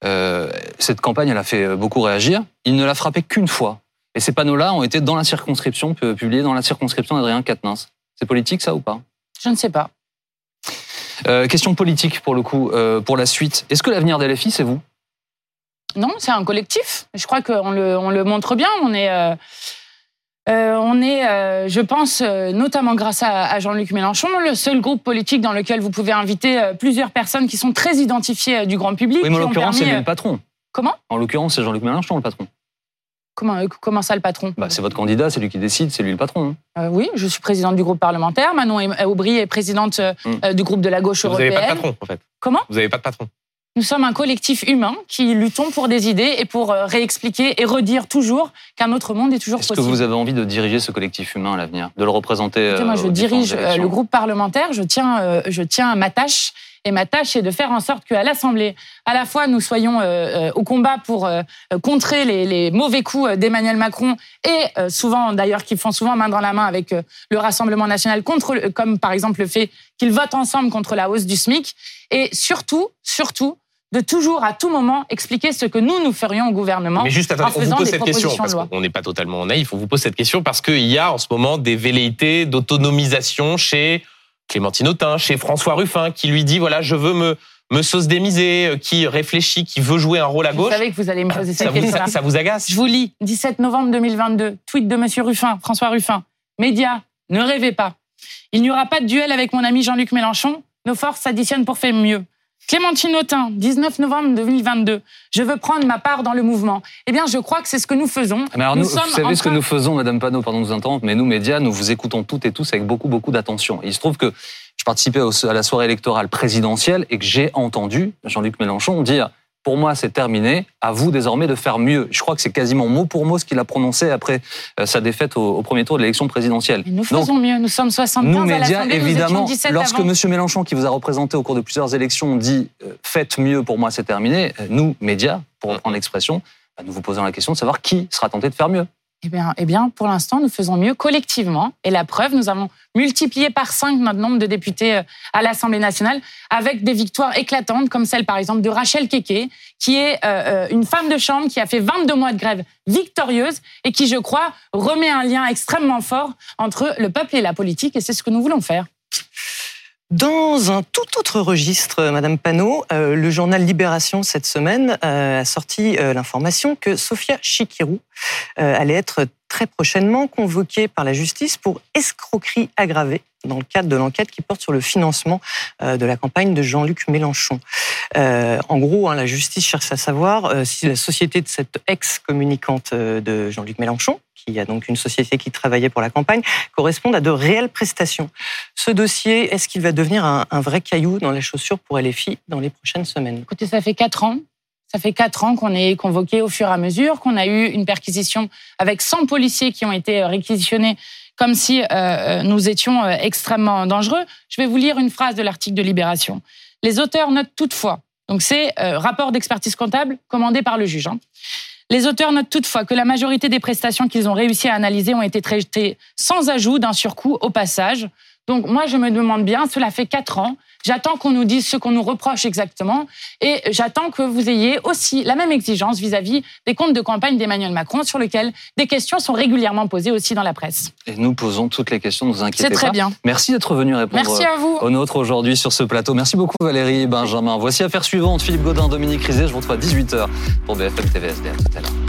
Euh, cette campagne, elle a fait beaucoup réagir. Il ne l'a frappé qu'une fois. Et ces panneaux-là ont été dans la circonscription, publiés dans la circonscription d'Adrien Quatennens. C'est politique, ça, ou pas? Je ne sais pas. Euh, question politique, pour le coup, euh, pour la suite. Est-ce que l'avenir des LFI, c'est vous? Non, c'est un collectif. Je crois qu'on le, on le montre bien. On est euh, on est, euh, je pense, euh, notamment grâce à, Jean-Luc Mélenchon, le seul groupe politique dans lequel vous pouvez inviter plusieurs personnes qui sont très identifiées du grand public. Oui, mais en l'occurrence, c'est lui le patron. Comment? En l'occurrence, c'est Jean-Luc Mélenchon le patron. Comment, comment ça, le patron? Bah, C'est votre candidat, c'est lui qui décide, c'est lui le patron. Hein. oui, je suis présidente du groupe parlementaire. Manon Aubry est présidente hmm. du groupe de la gauche européenne. Vous n'avez pas de patron, en fait. Comment? Vous n'avez pas de patron. Nous sommes un collectif humain qui luttons pour des idées et pour euh, réexpliquer et redire toujours qu'un autre monde est toujours possible. Est-ce que vous avez envie de diriger ce collectif humain à l'avenir, de le représenter Moi, je dirige euh, le groupe parlementaire. Je tiens, euh, je tiens ma tâche. Et ma tâche est de faire en sorte qu'à l'Assemblée, à la fois nous soyons au combat pour contrer les, mauvais coups d'Emmanuel Macron et souvent d'ailleurs qu'ils font souvent main dans la main avec le Rassemblement national contre, comme par exemple le fait qu'ils votent ensemble contre la hausse du SMIC. Et surtout, surtout, de toujours, à tout moment, expliquer ce que nous, nous ferions au gouvernement. Mais juste, attendez, on vous pose cette question, parce qu'on n'est pas totalement naïf, on vous pose cette question parce qu'il y a en ce moment des velléités d'autonomisation chez Clémentine Autain, chez François Ruffin, qui lui dit, voilà, je veux me, me sauce démiser, euh, qui réfléchit, qui veut jouer un rôle à gauche. Vous savez que vous allez me poser cette question. Ça, vous agace? Je vous lis, 17 novembre 2022, tweet de Monsieur Ruffin, François Ruffin. Média, ne rêvez pas. Il n'y aura pas de duel avec mon ami Jean-Luc Mélenchon. Nos forces s'additionnent pour faire mieux. Clémentine Autain, 19 novembre 2022. Je veux prendre ma part dans le mouvement. Eh bien, je crois que c'est ce que nous faisons. Mais alors nous, vous savez ce que nous faisons, Madame Panot, pardon de nous interrompre, mais nous, médias, nous vous écoutons toutes et tous avec beaucoup, beaucoup d'attention. Il se trouve que je participais à la soirée électorale présidentielle et que j'ai entendu Jean-Luc Mélenchon dire pour moi, c'est terminé. À vous désormais de faire mieux. Je crois que c'est quasiment mot pour mot ce qu'il a prononcé après euh, sa défaite au, premier tour de l'élection présidentielle. nous faisons mieux. Nous sommes 75 nous, médias, à évidemment, lorsque M. Mélenchon, qui vous a représenté au cours de plusieurs élections, dit euh, faites mieux, pour moi, c'est terminé. Euh, nous, médias, pour reprendre l'expression, bah, nous vous posons la question de savoir qui sera tenté de faire mieux. Eh bien, eh bien, pour l'instant, nous faisons mieux collectivement. Et la preuve, nous avons multiplié par cinq notre nombre de députés euh, à l'Assemblée nationale, avec des victoires éclatantes, comme celle, par exemple, de Rachel Keke, qui est euh, euh, une femme de chambre qui a fait 22 mois de grève victorieuse et qui, je crois, remet un lien extrêmement fort entre le peuple et la politique. Et c'est ce que nous voulons faire. Dans un tout autre registre, Madame Panot, euh, le journal Libération cette semaine euh, a sorti euh, l'information que Sofia Chikirou allait être très prochainement convoquée par la justice pour escroquerie aggravée dans le cadre de l'enquête qui porte sur le financement de la campagne de Jean-Luc Mélenchon. en gros, hein, la justice cherche à savoir si la société de cette ex-communicante de Jean-Luc Mélenchon, y a donc une société qui travaillait pour la campagne, correspondent à de réelles prestations. Ce dossier, est-ce qu'il va devenir un, vrai caillou dans les chaussures pour LFI dans les prochaines semaines? Écoutez, ça fait quatre ans. Ça fait quatre ans qu'on est convoqué au fur et à mesure, qu'on a eu une perquisition avec 100 policiers qui ont été réquisitionnés comme si euh, euh, nous étions euh, extrêmement dangereux. Je vais vous lire une phrase de l'article de Libération. Les auteurs notent toutefois, donc c'est rapport d'expertise comptable commandé par le juge. Hein. Les auteurs notent toutefois que la majorité des prestations qu'ils ont réussi à analyser ont été traitées sans ajout d'un surcoût au passage. Donc moi, je me demande bien, cela fait quatre ans, j'attends qu'on nous dise ce qu'on nous reproche exactement, et j'attends que vous ayez aussi la même exigence vis-à-vis des comptes de campagne d'Emmanuel Macron, sur lesquels des questions sont régulièrement posées aussi dans la presse. Et nous posons toutes les questions, ne vous inquiétez C'est très bien. Merci d'être venu répondre Merci à vous. aux nôtres aujourd'hui sur ce plateau. Merci beaucoup Valérie et Benjamin. Voici affaire suivante, Philippe Godin, Dominique Rizet. Je vous retrouve à 18h pour BFM TV SD. À tout à l'heure.